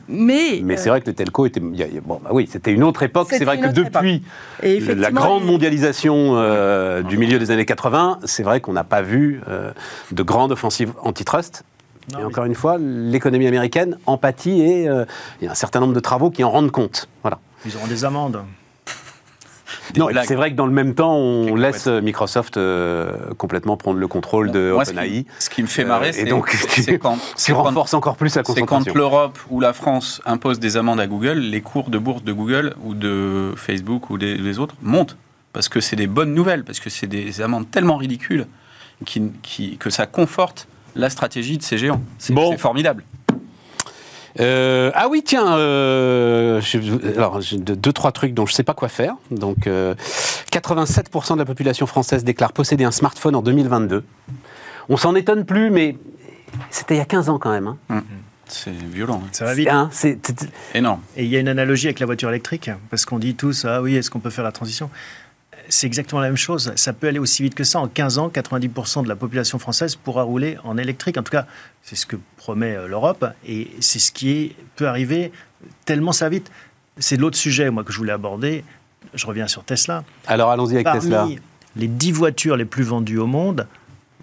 Mais, mais c'est vrai que les telcos étaient. Bon, bah oui, c'était une autre époque. C'est vrai que depuis la grande mondialisation du milieu des années 80, c'est vrai qu'on n'a pas vu euh, de grande offensive antitrust. et encore une fois, l'économie américaine empathie et euh, il y a un certain nombre de travaux qui en rendent compte. Voilà. Ils auront des amendes. non, c'est vrai que dans le même temps, on laisse Microsoft euh, complètement prendre le contrôle de OpenAI. Ce, qui me fait marrer, c'est quand tu renforce encore plus la concentration. C'est quand l'Europe ou la France impose des amendes à Google, les cours de bourse de Google ou de Facebook ou des autres montent parce que c'est des bonnes nouvelles, parce que c'est des amendes tellement ridicules qui, que ça conforte la stratégie de ces géants. C'est formidable. Euh, ah oui, tiens, euh, alors j'ai deux, trois trucs dont je ne sais pas quoi faire. Donc, 87% euh, de la population française déclare posséder un smartphone en 2022. On s'en étonne plus, mais c'était il y a 15 ans quand même. Hein. Mmh. C'est violent. Hein. Ça va vite. c'est énorme. Et il y a une analogie avec la voiture électrique, parce qu'on dit tous, ah oui, est-ce qu'on peut faire la transition? C'est exactement la même chose. Ça peut aller aussi vite que ça. En 15 ans, 90% de la population française pourra rouler en électrique. En tout cas, c'est ce que promet euh, l'Europe. Et c'est ce qui peut arriver tellement ça vite. C'est l'autre sujet, moi, que je voulais aborder. Je reviens sur Tesla. Alors, allons-y avec Parmi Tesla. les 10 voitures les plus vendues au monde,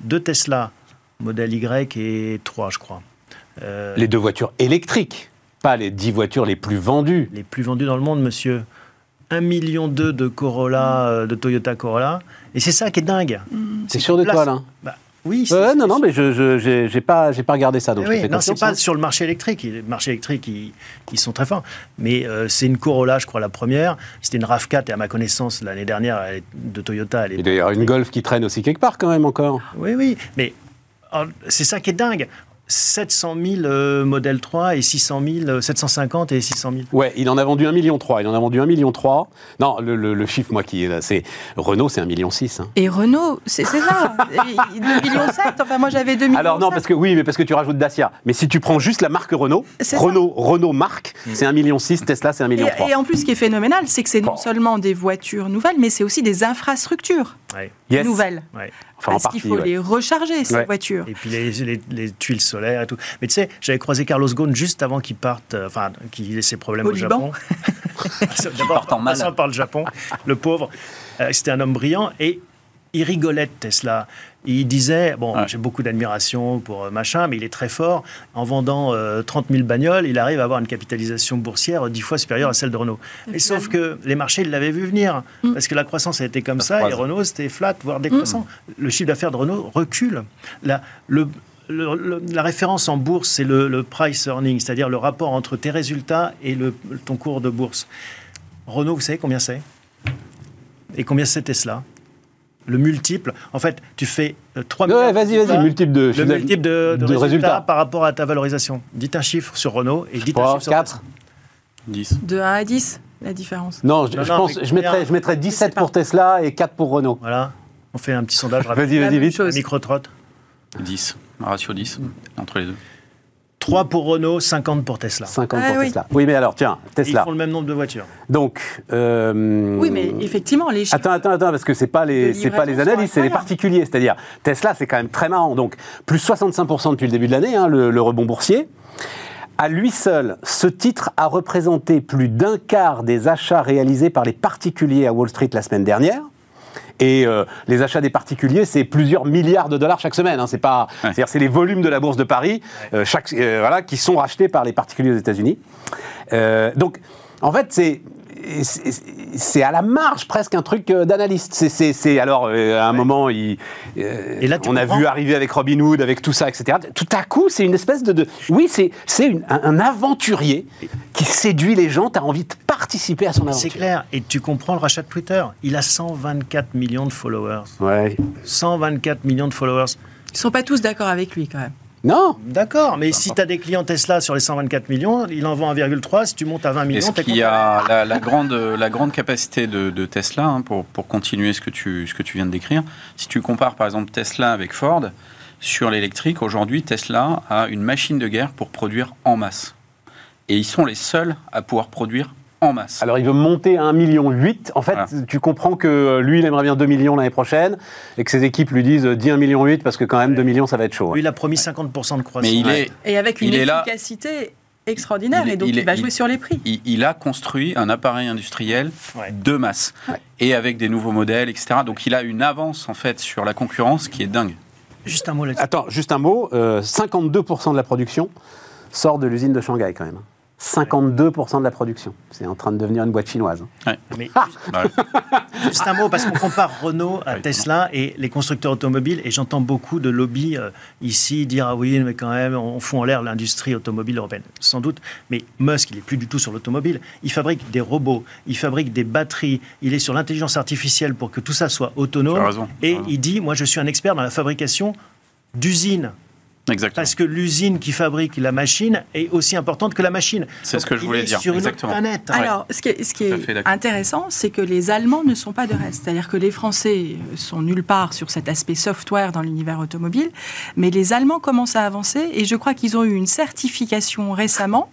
deux Tesla, modèle Y et 3, je crois. Euh, les deux voitures électriques, pas les 10 voitures les plus vendues. Les plus vendues dans le monde, monsieur. 1,2 million de Corolla, euh, de Toyota Corolla. Et c'est ça qui est dingue. C'est sûr de toi, là bah, oui. non, non, mais je n'ai pas, pas regardé ça. Donc oui, non, c'est pas sur le marché électrique. Le marché électrique, ils, ils sont très forts. Mais euh, c'est une Corolla, je crois, la première. C'était une RAV4, et à ma connaissance, l'année dernière, de Toyota. Elle est... Il y a une Golf qui traîne aussi quelque part, quand même, encore. Oui, oui. Mais oh, c'est ça qui est dingue. 700 000 euh, modèle 3 et 600 000, 750 et 600 000. Ouais, il en a vendu 1,3 million. Il en a vendu 1,3 million. Non, le, le, chiffre, moi, qui est là, c'est Renault, c'est 1,6 million. Hein. Et Renault, c'est ça 2,7 millions. Enfin, moi, j'avais 2 millions. Alors, non, parce que oui, mais parce que tu rajoutes Dacia. Mais si tu prends juste la marque Renault, Renault, Renault marque, c'est 1,6 million. Tesla, c'est 1,3 million. Et, et, en plus, ce qui est phénoménal, c'est que c'est non seulement des voitures nouvelles, mais c'est aussi des infrastructures nouvelles. Parce qu'il faut les recharger, ces voitures. Et puis les, tuiles solaires et tout. Mais tu sais, j'avais croisé Carlos Ghosn juste avant qu'il parte, euh, enfin, qu'il ait ses problèmes au, Japon. D'abord, en mal. par le Japon, le pauvre. Euh, c'était un homme brillant et il rigolait de Tesla. Il disait, bon, Ouais. j'ai beaucoup d'admiration pour euh, machin, mais il est très fort. En vendant euh, 30 000 bagnoles, il arrive à avoir une capitalisation boursière dix fois supérieure à celle de Renault. Et Mais sauf que les marchés, ils l'avaient vu venir. Mm. Parce que la croissance a été comme Ça ça, et. Renault, c'était flat, voire décroissant. Le chiffre d'affaires de Renault recule. La, le- le- le- la référence en bourse, c'est le, le price earning, c'est-à-dire le rapport entre tes résultats et le, ton cours de bourse. Renault, vous savez combien c'est? Et combien c'est Tesla? Le multiple. En fait, tu fais euh, 3 Ouais, vas-y, vas-y, multiple de, Le multiple de, de de résultats, résultats. par rapport à ta valorisation. Dites un chiffre sur Renault et dites un Trois, chiffre sur 4 10. De 1 à 10, la différence. Non, je, Non, je non, pense, je mettrais, je mettrais Je 17 sais pour. Tesla et 4 pour Renault. Voilà. On fait un petit sondage rapide. Vas-y, vas-y, vite. chose. Micro-trotte. 10. Ratio 10 entre les deux. 3 pour Renault, 50 pour Tesla. 50 Ah pour oui. Tesla. Oui, mais alors, tiens, Ils Tesla. font le même nombre de voitures. Donc. euh, Oui, mais effectivement, les chiffres. Attends, attends, attends, parce que c'est pas les, pas les analyses, c'est les particuliers. C'est-à-dire, Tesla, c'est quand même très marrant. Donc, plus 65% depuis le début de l'année, hein, le, le rebond boursier. À lui seul, ce titre a représenté plus d'un quart des achats réalisés par les particuliers à Wall Street la semaine dernière. Et euh, les achats des particuliers, c'est plusieurs milliards de dollars chaque semaine. Hein. C'est pas, Ouais. c'est-à-dire, c'est les volumes de la bourse de Paris, euh, chaque, euh, voilà, qui sont rachetés par les particuliers aux États-Unis. Donc, en fait, c'est c'est- à la marge presque un truc euh, d'analyste. C'est- alors euh, à un moment, il, euh, Et là, on a vu arriver avec Robin Hood, avec tout ça, etc. Tout à coup, c'est une espèce de, de- oui, c'est un, un aventurier qui séduit les gens. T'as envie de participer à son aventure. C'est clair. Et tu comprends le rachat de Twitter. Il a 124 millions de followers. Ouais. 124 millions de followers. Ils sont pas tous d'accord avec lui, quand même. Non. D'accord, mais si tu as des clients Tesla sur les 124 millions, il en vend 1,3. Si tu montes à 20 millions, Est-ce t'es qu'il y a la, la grande, la grande capacité de, de Tesla, hein, pour, pour continuer ce que, tu, ce que tu viens de décrire, si tu compares par exemple Tesla avec Ford, sur l'électrique, aujourd'hui Tesla a une machine de guerre pour produire en masse. Et ils sont les seuls à pouvoir produire en masse. Alors il veut monter à 1,8 million. En fait, Voilà. tu comprends que euh, lui, il aimerait bien 2 millions l'année prochaine et que ses équipes lui disent euh, dis 1,8 million parce que quand même 2 millions, ça va être chaud. Lui, il a promis 50% de croissance. Mais il est, Et avec une Il est là. efficacité extraordinaire, Il est- et donc il va il- jouer sur les prix. il, il a construit un appareil industriel Ouais. de masse Ouais. et avec des nouveaux modèles, etc. Donc il a une avance en fait sur la concurrence qui est dingue. Juste un mot là-dessus. Attends, juste un mot. euh, 52% de la production sort de l'usine de Shanghai quand même. 52% de la production. C'est en train de devenir une boîte chinoise. Mais Ah Bah, Juste un mot, parce qu'on compare Renault à Tesla et les constructeurs automobiles, et j'entends beaucoup de lobbies euh, ici dire Ah oui, mais quand même, on fout en l'air l'industrie automobile européenne. Sans doute, mais Musk, il n'est plus du tout sur l'automobile. Il fabrique des robots, il fabrique des batteries, il est sur l'intelligence artificielle pour que tout ça soit autonome. Raison, et raison. il dit Moi, je suis un expert dans la fabrication d'usines. Exactement. Parce que l'usine qui fabrique la machine est aussi importante que la machine. C'est ce que je voulais dire, Sur une autre exactement. planète. Alors, ce qui est, ce qui Tout à est fait d'accord. intéressant, c'est que les Allemands ne sont pas de reste. C'est-à-dire que les Français sont nulle part sur cet aspect software dans l'univers automobile, mais les Allemands commencent à avancer et je crois qu'ils ont eu une certification récemment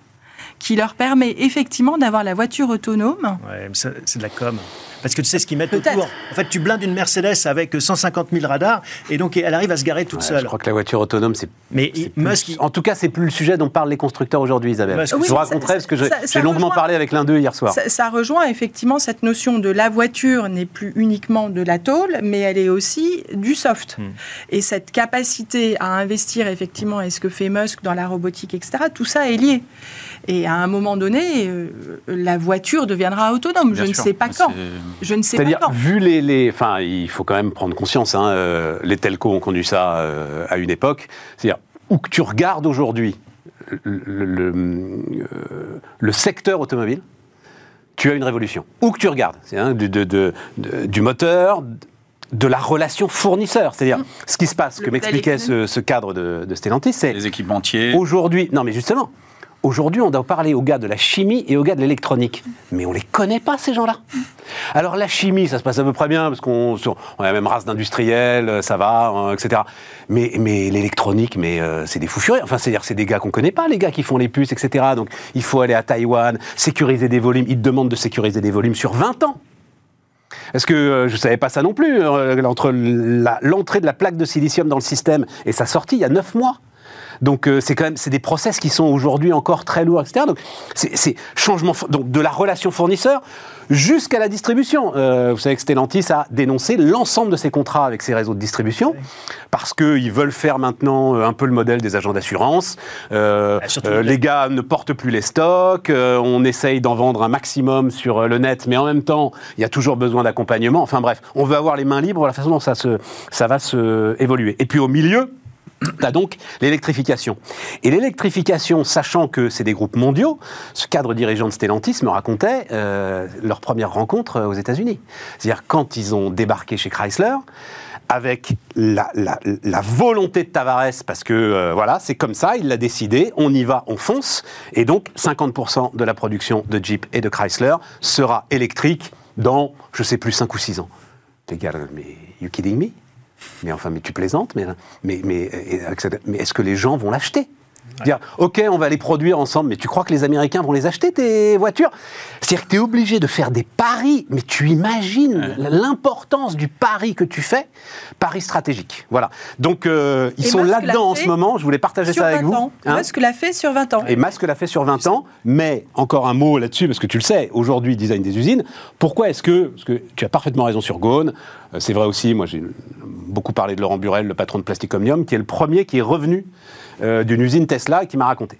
qui leur permet effectivement d'avoir la voiture autonome. Ouais, c'est de la com. Parce que tu sais ce qu'ils mettent autour. En fait, tu blindes une Mercedes avec 150 000 radars et donc elle arrive à se garer toute Ouais, seule. je crois que la voiture autonome, c'est. Mais c'est il- plus- Musk, En tout cas, c'est plus le sujet dont parlent les constructeurs aujourd'hui, Isabelle. Musk- je vous raconterai ça- parce que j'ai longuement parlé avec l'un d'eux hier soir. Ça, ça rejoint effectivement cette notion de la voiture n'est plus uniquement de la tôle, mais elle est aussi du soft. Hmm. Et cette capacité à investir effectivement, et ce que fait Musk dans la robotique, etc., tout ça est lié. Et à un moment donné, euh, la voiture deviendra autonome. Bien je ne sais pas quand. Je ne sais pas C'est-à-dire, vu les, les- Enfin, il faut quand même prendre conscience, hein, euh, les telcos ont conduit ça euh, à une époque. C'est-à-dire, où que tu regardes aujourd'hui le, le- euh, le secteur automobile, tu as une révolution. Où que tu regardes, c'est hein, du, de- de- de- du moteur, de la relation fournisseur. C'est-à-dire, ce qui se passe, Le que m'expliquait ce cadre de, de Stellantis, c'est Les équipementiers. Aujourd'hui, non mais justement, aujourd'hui on doit parler aux gars de la chimie et aux gars de l'électronique. Mais on les connaît pas ces gens-là. Alors la chimie, ça se passe à peu près bien parce qu'on est la même race d'industriels, euh, ça va, euh, etc. Mais, l'électronique, mais euh, c'est des fous furieux. Enfin, c'est-à-dire c'est des gars qu'on connaît pas, les gars qui font les puces, etc. Donc il faut aller à Taïwan, sécuriser des volumes. Ils demandent de sécuriser des volumes sur 20 ans. Est-ce que euh, je ne savais pas ça non plus Entre l'entrée de la plaque de silicium dans le système et sa sortie, il y a 9 mois? Donc euh, c'est quand même c'est des process qui sont aujourd'hui encore très lourds, etc. Donc c'est changement donc de la relation fournisseur jusqu'à la distribution. Euh, vous savez que Stellantis a dénoncé l'ensemble de ses contrats avec ses réseaux de distribution parce qu'ils veulent faire maintenant euh, un peu le modèle des agents d'assurance. Euh, Ah, euh, le- les gars ne portent plus les stocks, on essaye d'en vendre un maximum sur le net, mais en même temps, il y a toujours besoin d'accompagnement. Enfin bref, on veut avoir les mains libres, la façon dont ça, se, ça va se évoluer. Et puis au milieu, tu as donc l'électrification. Et l'électrification, sachant que c'est des groupes mondiaux, ce cadre dirigeant de Stellantis me racontait euh, leur première rencontre euh, aux États-Unis. C'est-à-dire quand ils ont débarqué chez Chrysler, avec la, la- la volonté de Tavares, parce que euh, voilà, c'est comme ça, il l'a décidé, on y va, on fonce, et donc 50% de la production de Jeep et de Chrysler sera électrique dans, je sais plus, 5 ou 6 ans. Les gars, mais you kidding me? Mais enfin, mais tu plaisantes, mais, mais, mais, mais est-ce que les gens vont l'acheter Dire, ok, on va les produire ensemble, mais tu crois que les Américains vont les acheter, tes voitures? C'est-à-dire que tu es obligé de faire des paris, mais tu imagines l'importance du pari que tu fais, pari stratégique. Voilà. Donc, euh, ils Et sont là-dedans en ce moment, je voulais partager Sur ça avec 20 vous. ans. Hein Musk l'a fait sur 20 ans. et Musk l'a fait sur 20 ans, mais encore un mot là-dessus, parce que tu le sais, aujourd'hui, il design des usines. Pourquoi est-ce que, parce que tu as parfaitement raison sur Ghosn, euh, c'est vrai aussi, moi j'ai beaucoup parlé de Laurent Burel, le patron de Plastic Omnium, qui est le premier qui est revenu euh, d'une usine Tesla et qui m'a raconté.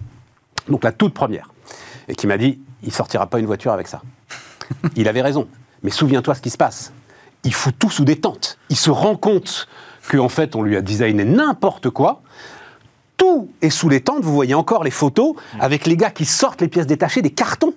Donc la toute première. Et qui m'a dit, il sortira pas une voiture avec ça. Il avait raison. Mais souviens-toi ce qui se passe. Il fout tout sous des tentes. Il se rend compte qu'en fait, on lui a designé n'importe quoi. Tout est sous les tentes. Vous voyez encore les photos avec les gars qui sortent les pièces détachées des cartons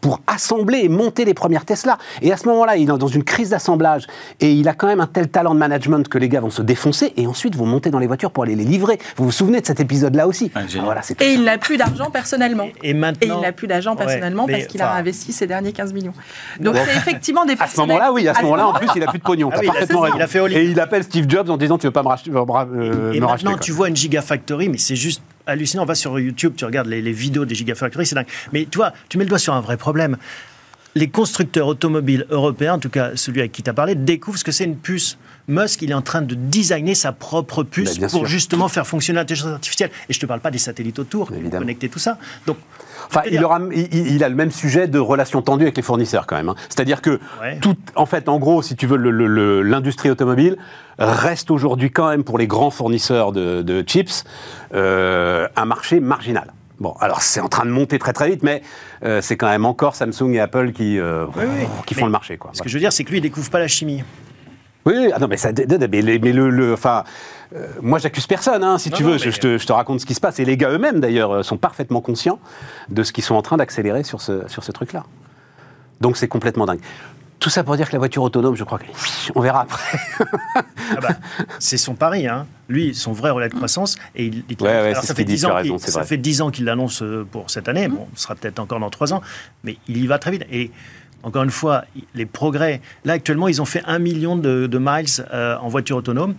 pour assembler et monter les premières Tesla. Et à ce moment-là, il est dans une crise d'assemblage et il a quand même un tel talent de management que les gars vont se défoncer et ensuite vont monter dans les voitures pour aller les livrer. Vous vous souvenez de cet épisode-là aussi. Ah, voilà, Et il n'a plus d'argent personnellement. Et maintenant. Et il n'a plus d'argent personnellement parce qu'il a investi ses derniers 15 millions. Donc Bon. c'est effectivement des À ce moment-là, oui, à ce moment-là, en plus, il a plus de pognon. Ah oui, parfaitement raison. il a fait. Et il appelle Steve Jobs en disant Tu veux pas me racheter, euh, Et me maintenant, tu vois une Gigafactory, mais c'est juste hallucinant. On va sur YouTube, tu regardes les, vidéos des Gigafactory, c'est dingue. Mais tu vois, tu mets le doigt sur un vrai problème. Les constructeurs automobiles européens, en tout cas celui avec qui tu as parlé, découvrent ce que c'est une puce. Musk, il est en train de designer sa propre puce Ben, bien pour sûr. justement faire fonctionner l'intelligence artificielle. Et je te parle pas des satellites autour, Évidemment. connecter tout ça. Donc, Enfin, il, aura, il, a le même sujet de relations tendues avec les fournisseurs quand même. hein. C'est-à-dire que, Ouais. tout, en fait, en gros, si tu veux, l'industrie automobile reste aujourd'hui quand même pour les grands fournisseurs de, de chips euh, un marché marginal. Bon, alors c'est en train de monter très très vite, mais euh, c'est quand même encore Samsung et Apple qui, euh, Oui, oui. qui font Mais le marché. Quoi. Ce que je veux dire, c'est que lui, il découvre pas la chimie. Oui, oui, ah non, mais, ça, mais, mais le, le- enfin, euh, moi j'accuse personne, hein, si Non, tu veux, je, je te, je te raconte ce qui se passe. Et les gars eux-mêmes, d'ailleurs, sont parfaitement conscients de ce qu'ils sont en train d'accélérer sur ce, sur ce truc-là. Donc c'est complètement dingue. Tout ça pour dire que la voiture autonome, je crois que on verra après. Ah bah, c'est son pari. Hein. Lui, son vrai relais de croissance. Et il, il- Ouais, ouais, alors, c'est ça fait qu'il dit, 10 tu as ans, raison, ça vrai. fait 10 ans qu'il l'annonce euh, pour cette année. Bon, ce sera peut-être encore dans 3 ans. Mais il y va très vite. Et encore une fois, les progrès. Là, actuellement, ils ont fait 1 million de, de miles euh, en voiture autonome.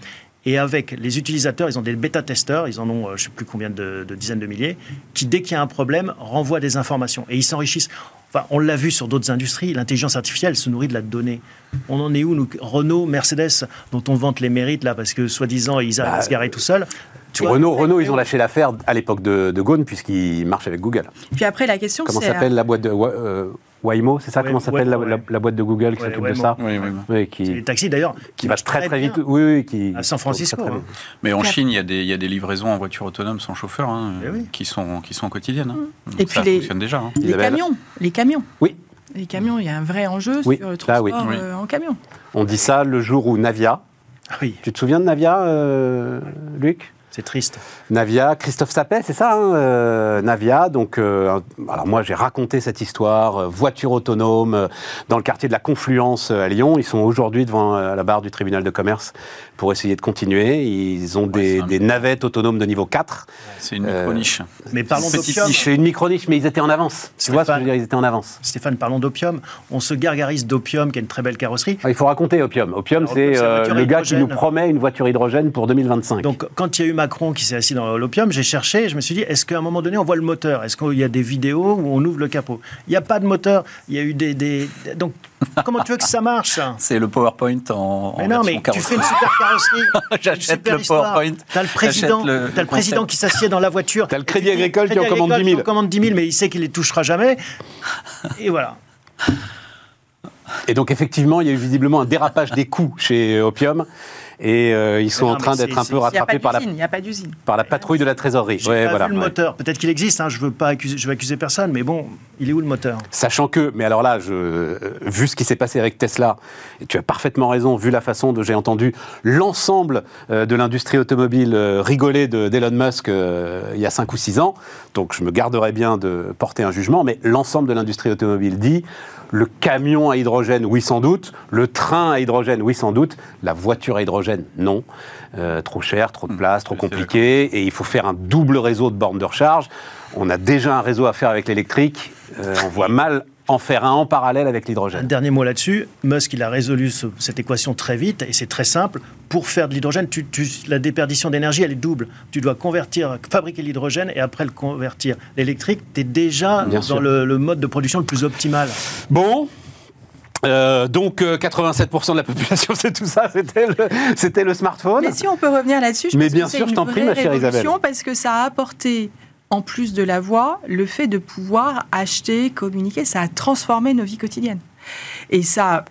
Et avec les utilisateurs, ils ont des bêta-testeurs, ils en ont euh, je ne sais plus combien de, de dizaines de milliers, qui, dès qu'il y a un problème, renvoient des informations. Et ils s'enrichissent. Enfin, on l'a vu sur d'autres industries, l'intelligence artificielle se nourrit de la donnée. On en est où, nous Renault, Mercedes, dont on vante les mérites, là, parce que soi-disant, ils arrivent à se garer tout seuls. Tu vois, Renault, Renault, ils ont lâché l'affaire à l'époque de, de Ghosn, puisqu'ils marchent avec Google. Puis après, la question, Comment c'est. euh, s'appelle la boîte de euh, Waymo C'est ça Ouais, Comment s'appelle la, ouais, la- ouais. la boîte de Google qui Ouais, s'occupe de ça Oui, oui. C'est qui, les taxis, d'ailleurs. qui va très très vite. Oui, oui, qui, À San Francisco, très, très hein. vite. Mais en. Chine, il y, a des, il y a des livraisons en voiture autonome sans chauffeur hein, Eh oui. qui, sont, qui sont quotidiennes. hein. Donc Et ça puis les- fonctionne déjà. hein. Les Isabelle camions. Les camions. Oui. Les camions, il y a un vrai enjeu Oui, sur le transport Oui. euh, en camion. On dit ça le jour où Navia. Ah Oui, Tu te souviens de Navia, euh, Luc? C'est triste. Navia, Christophe Sapet, c'est ça, hein, euh, Navia. Donc, euh, alors moi, j'ai raconté cette histoire, euh, voiture autonome, euh, dans le quartier de la Confluence euh, à Lyon. Ils sont aujourd'hui devant euh, la barre du tribunal de commerce pour essayer de continuer. Ils ont des, navettes autonomes de niveau 4. C'est une Euh, micro-niche. Mais parlons d'opium. niche. C'est une micro-niche, mais ils étaient en avance. Tu vois ce que je veux dire Ils étaient en avance. Stéphane, parlons d'opium. On se gargarise d'opium, qui a une très belle carrosserie. Ah, Il faut raconter Opium. Opium, c'est euh, le gars qui nous promet une voiture hydrogène pour 2025. Donc, quand il y a eu Macron qui s'est assis dans l'opium, j'ai cherché et je me suis dit, est-ce qu'à un moment donné, on voit le moteur? Est-ce qu'il y a des vidéos où on ouvre le capot? Il n'y a pas de moteur. Il y a eu des. des... Donc, comment tu veux que ça marche? C'est le PowerPoint en. Mais non, mais tu fais une super carrosserie. J'achète le PowerPoint. T'as le président, le, as le président qui s'assied dans la voiture. T'as le Crédit Agricole qui en commande 10 000. Qui en commande 10 000, mais il sait qu'il les touchera jamais. Et voilà. Et donc effectivement, il y a eu visiblement un dérapage des coûts chez Opium. Et euh, ils sont en train d'être un peu rattrapés par la, par la patrouille de la trésorerie. Ouais, pas vu le moteur. Peut-être qu'il existe. Hein, je veux pas accuser, je veux accuser personne, mais bon, il est où le moteur? Sachant que, mais alors là, je, vu ce qui s'est passé avec Tesla, et tu as parfaitement raison, vu la façon dont j'ai entendu l'ensemble euh, de l'industrie automobile euh, rigoler d'Elon Musk il y a 5 ou 6 ans. Donc je me garderai bien de porter un jugement, mais l'ensemble de l'industrie automobile dit le camion à hydrogène, oui sans doute. Le train à hydrogène, oui sans doute. La voiture à hydrogène, non. Euh, trop cher, trop de place, trop compliqué. Et il faut faire un double réseau de bornes de recharge. On a déjà un réseau à faire avec l'électrique. Euh, on voit mal en faire un en parallèle avec l'hydrogène. Un dernier mot là-dessus. Musk, il a résolu cette équation très vite et c'est très simple. Pour faire de l'hydrogène, la déperdition d'énergie, elle est double. Tu dois convertir, fabriquer l'hydrogène et après le convertir. L'électrique, tu es déjà dans le, mode de production le plus optimal. Bon, euh, donc 87% euh, de la population, c'est tout ça, c'était le, c'était le smartphone. Mais si on peut revenir là-dessus, je Mais bien sûr, je t'en prie, ma chère Isabelle. Parce que ça a apporté en plus de la voix, le fait de pouvoir acheter, communiquer, ça a transformé nos vies quotidiennes. Et ça,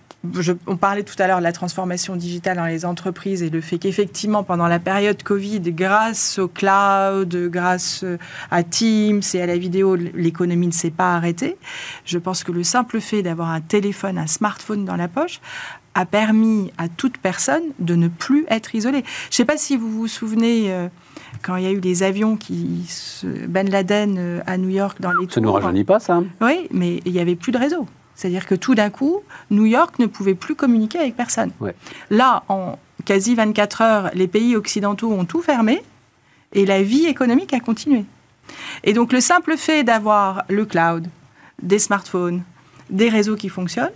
on parlait tout à l'heure de la transformation digitale dans les entreprises et le fait qu'effectivement, pendant la période Covid, grâce au cloud, grâce à Teams et à la vidéo, l'économie ne s'est pas arrêtée. Je pense que le simple fait d'avoir un téléphone, un smartphone dans la poche, a permis à toute personne de ne plus être isolée. Je ne sais pas si vous vous souvenez... Euh, quand il y a eu les avions qui Ben Laden euh, à New York dans les Ça ne nous rajeunit pas, ça Oui, mais il n'y avait plus de réseau. C'est-à-dire que tout d'un coup, New York ne pouvait plus communiquer avec personne. Là, en quasi 24 heures, les pays occidentaux ont tout fermé et la vie économique a continué. Et donc le simple fait d'avoir le cloud, des smartphones, des réseaux qui fonctionnent,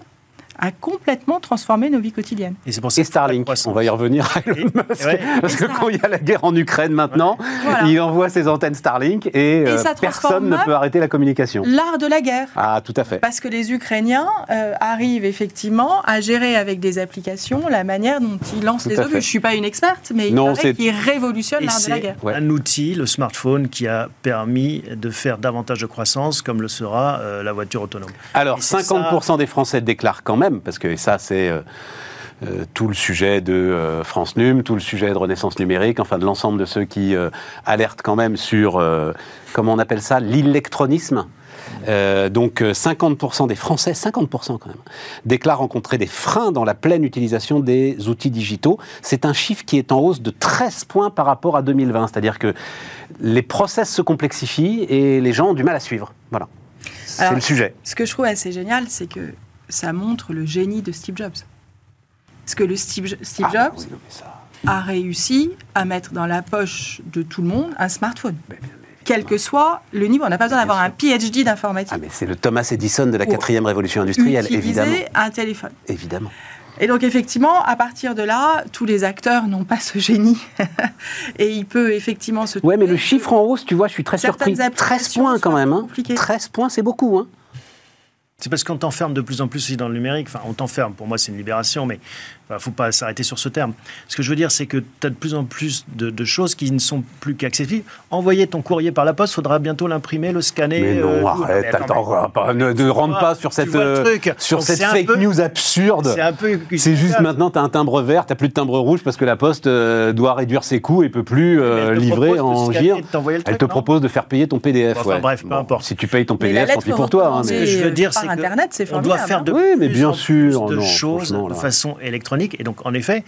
a complètement transformé nos vies quotidiennes. Et, pour Starlink, on va y revenir à Elon Musk, parce que quand il y a la guerre en Ukraine maintenant, il envoie ses antennes Starlink et, euh, personne ne peut arrêter la communication. L'art de la guerre. Ah, tout à fait. Parce que les Ukrainiens euh, arrivent effectivement à gérer avec des applications la manière dont ils lancent les obus. Je ne suis pas une experte, mais non, il qu'ils révolutionnent l'art de la guerre. un outil, le smartphone, qui a permis de faire davantage de croissance, comme le sera euh, la voiture autonome. Alors, 50% des Français déclarent quand même parce que ça, c'est euh, euh, tout le sujet de euh, France Num, tout le sujet de Renaissance numérique, enfin de l'ensemble de ceux qui alertent quand même sur, comment on appelle ça, l'électronisme. donc 50% des Français, 50% quand même, déclarent rencontrer des freins dans la pleine utilisation des outils digitaux. C'est un chiffre qui est en hausse de 13 points par rapport à 2020. C'est-à-dire que les process se complexifient et les gens ont du mal à suivre. Voilà. C'est le sujet. Ce que je trouve assez génial, c'est que ça montre le génie de Steve Jobs. Parce que le Steve, Steve ah, Jobs a réussi à mettre dans la poche de tout le monde un smartphone. quel que soit le niveau. On n'a pas besoin d'avoir un PhD d'informatique. Ah, mais c'est le Thomas Edison de la quatrième révolution industrielle, évidemment. un téléphone. Évidemment. Et donc effectivement, à partir de là, tous les acteurs n'ont pas ce génie. et il peut effectivement se... Ouais, mais le chiffre en hausse, tu vois, je suis très surpris. 13 points quand même. Hein. 13 points, c'est beaucoup. Hein. C'est parce qu'on t'enferme de plus en plus aussi dans le numérique. Enfin, on t'enferme. Pour moi, c'est une libération, mais il ne faut pas s'arrêter sur ce terme. Ce que je veux dire, c'est que tu as de plus en plus de, choses qui ne sont plus qu'accessibles. Envoyer ton courrier par la poste, il faudra bientôt l'imprimer, le scanner. Mais non, euh, arrête, attends, ne, rentre pas sur cette, euh, sur cette fake news absurde. C'est juste maintenant, tu as un timbre vert, tu n'as plus de timbre rouge parce que la poste euh, doit réduire ses coûts et peut plus livrer en gire. Elle te propose de faire payer ton PDF. bref, peu importe. Si tu payes ton PDF, tant pis pour toi. Hein, mais... Je veux dire, c'est Internet, c'est On doit faire de bien sûr, de choses de façon électronique et donc, en effet,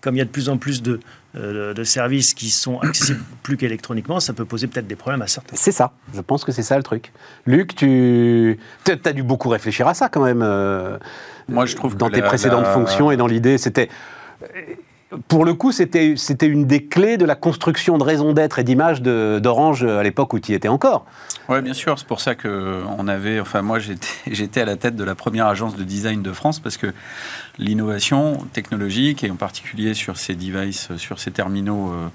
comme il y a de plus en plus de, euh, de services qui sont accessibles plus qu'électroniquement, ça peut poser peut-être des problèmes à certains. C'est ça, je pense que c'est ça le truc. Luc, tu as dû beaucoup réfléchir à ça quand même. Euh, Moi, je trouve dans tes précédentes fonctions et dans l'idée, c'était pour le coup, c'était une des clés de la construction de raison d'être et d'image d'Orange à l'époque où tu y étais encore. Oui, bien sûr. C'est pour ça que on avait. Enfin, moi, j'étais, à la tête de la première agence de design de France parce que l'innovation technologique et en particulier sur ces devices, sur ces terminaux euh,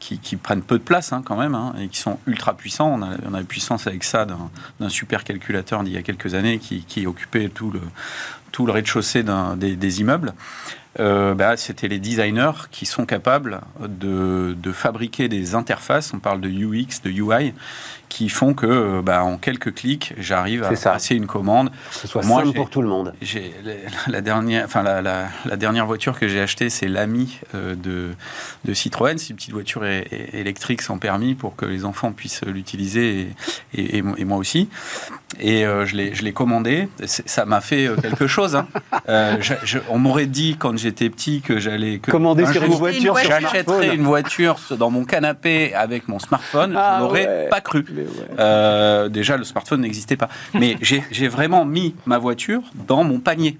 qui, prennent peu de place hein, quand même hein, et qui sont ultra puissants. On a, on la puissance avec ça d'un, d'un super calculateur d'il y a quelques années qui, occupait tout le tout le rez-de-chaussée des immeubles. Euh, bah, c'était les designers qui sont capables de, de fabriquer des interfaces, on parle de UX, de UI, qui font que euh, bah, en quelques clics, j'arrive à ça. passer une commande. Que ce soit Moi, simple pour tout le monde. J'ai la, la dernière, enfin la, la- la dernière voiture que j'ai achetée, c'est l'ami euh, de, de Citroën. C'est une petite voiture é- é- électrique sans permis pour que les enfants puissent l'utiliser et, et- et mo- et moi aussi. Et euh, je l'ai commandée. Ça m'a fait euh, quelque chose. hein. Euh, je- je- on m'aurait dit quand j'étais petit que j'allais Commander un sur une jour, voiture sur J'achèterais une voiture dans mon canapé avec mon smartphone. Ah je n'aurais ouais. pas cru. Ouais. Euh, déjà, le smartphone n'existait pas. Mais j'ai vraiment mis ma voiture dans mon panier.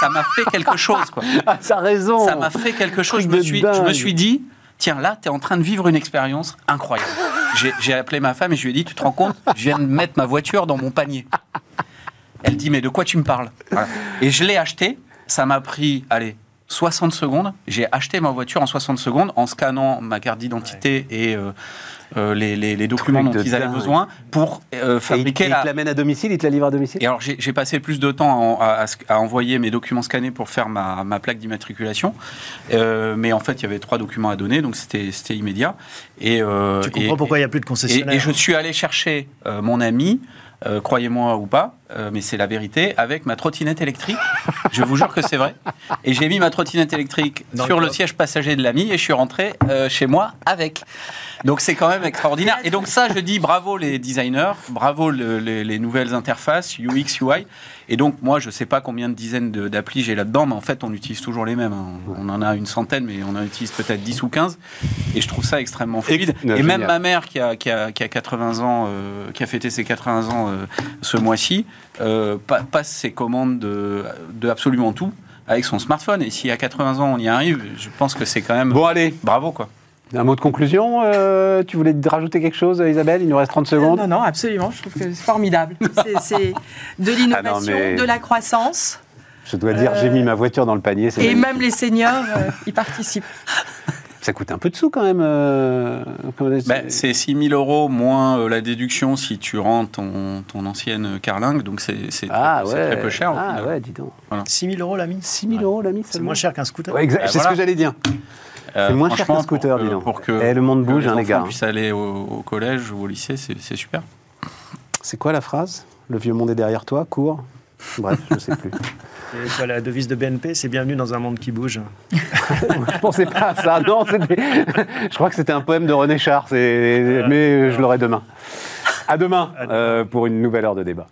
Ça m'a fait quelque chose, quoi. Ah, ça a raison. Ça m'a fait quelque chose. Je me, suis, je dingue. me suis dit, tiens, là, tu es en train de vivre une expérience incroyable. J'ai appelé ma femme et je lui ai dit, tu te rends compte, je viens de mettre ma voiture dans mon panier. Elle dit, mais de quoi tu me parles? Voilà. Et je l'ai acheté. Ça m'a pris, allez, 60 secondes. J'ai acheté ma voiture en 60 secondes en scannant ma carte d'identité et euh, euh, les, les- les documents Truc dont ils avaient dingue. besoin pour euh, Et il, fabriquer et il la, te l'amène à domicile, il te la livre à domicile? Et alors, j'ai passé plus de temps à, à- à envoyer mes documents scannés pour faire ma, ma plaque d'immatriculation. Euh, mais en fait, il y avait trois documents à donner, donc c'était immédiat. Et, euh, Tu comprends et- pourquoi il n'y a plus de et, concessionnaires et je suis allé chercher euh, mon ami, euh, croyez-moi ou pas, euh, mais c'est la vérité, avec ma trottinette électrique. je vous jure que c'est vrai. Et j'ai mis ma trottinette électrique Dans sur le siège passager de l'ami et je suis rentré euh, chez moi avec. Donc c'est quand même extraordinaire. Et donc ça, je dis bravo les designers, bravo le- les, les nouvelles interfaces UX, UI. Et donc moi, je sais pas combien de dizaines d'applis j'ai là-dedans, mais en fait, on utilise toujours les mêmes. hein. On en a une centaine, mais on en utilise peut-être 10 ou 15. Et je trouve ça extrêmement fluide. Et- Et, génial. même ma mère qui a, qui a, qui a 80 ans, euh, qui a fêté ses 80 ans euh, ce mois-ci, euh, pa- passe ses commandes de, de absolument tout avec son smartphone. Et si à 80 ans on y arrive, je pense que c'est quand même Bon, allez, bravo quoi. Un mot de conclusion. euh, tu voulais rajouter quelque chose, Isabelle? Il nous reste 30 secondes. Non, non, absolument. Je trouve que c'est formidable. C'est- de l'innovation, Ah mais- de la croissance. Je dois dire, j'ai mis ma voiture dans le panier. Et magnifique. même les seniors euh, y participent. Ça coûte un peu de sous quand même. euh, Ben, c'est 6 000 euros moins euh, la déduction si tu rends ton, ton ancienne carlingue. Donc c'est ah très, ouais. c'est très peu cher. Ah ouais, dis donc. 6 000 euros l'ami 6 000 euros l'ami C'est moins cher qu'un scooter. Ouais, exact, Ben c'est ce voilà. que j'allais dire. Euh, C'est moins cher qu'un scooter, que- dis donc. Pour que, Eh, le monde que bouge, hein, les gars. puissent aller au, au collège ou au lycée, c'est c'est super. C'est quoi la phrase? Le vieux monde est derrière toi, cours? Bref, je sais plus. Et quoi, la devise de BNP, c'est bienvenue dans un monde qui bouge. je pensais pas à ça. Non, c'était. je crois que c'était un poème de René Char. c'est- Mais je l'aurai demain. À demain euh, pour une nouvelle heure de débat.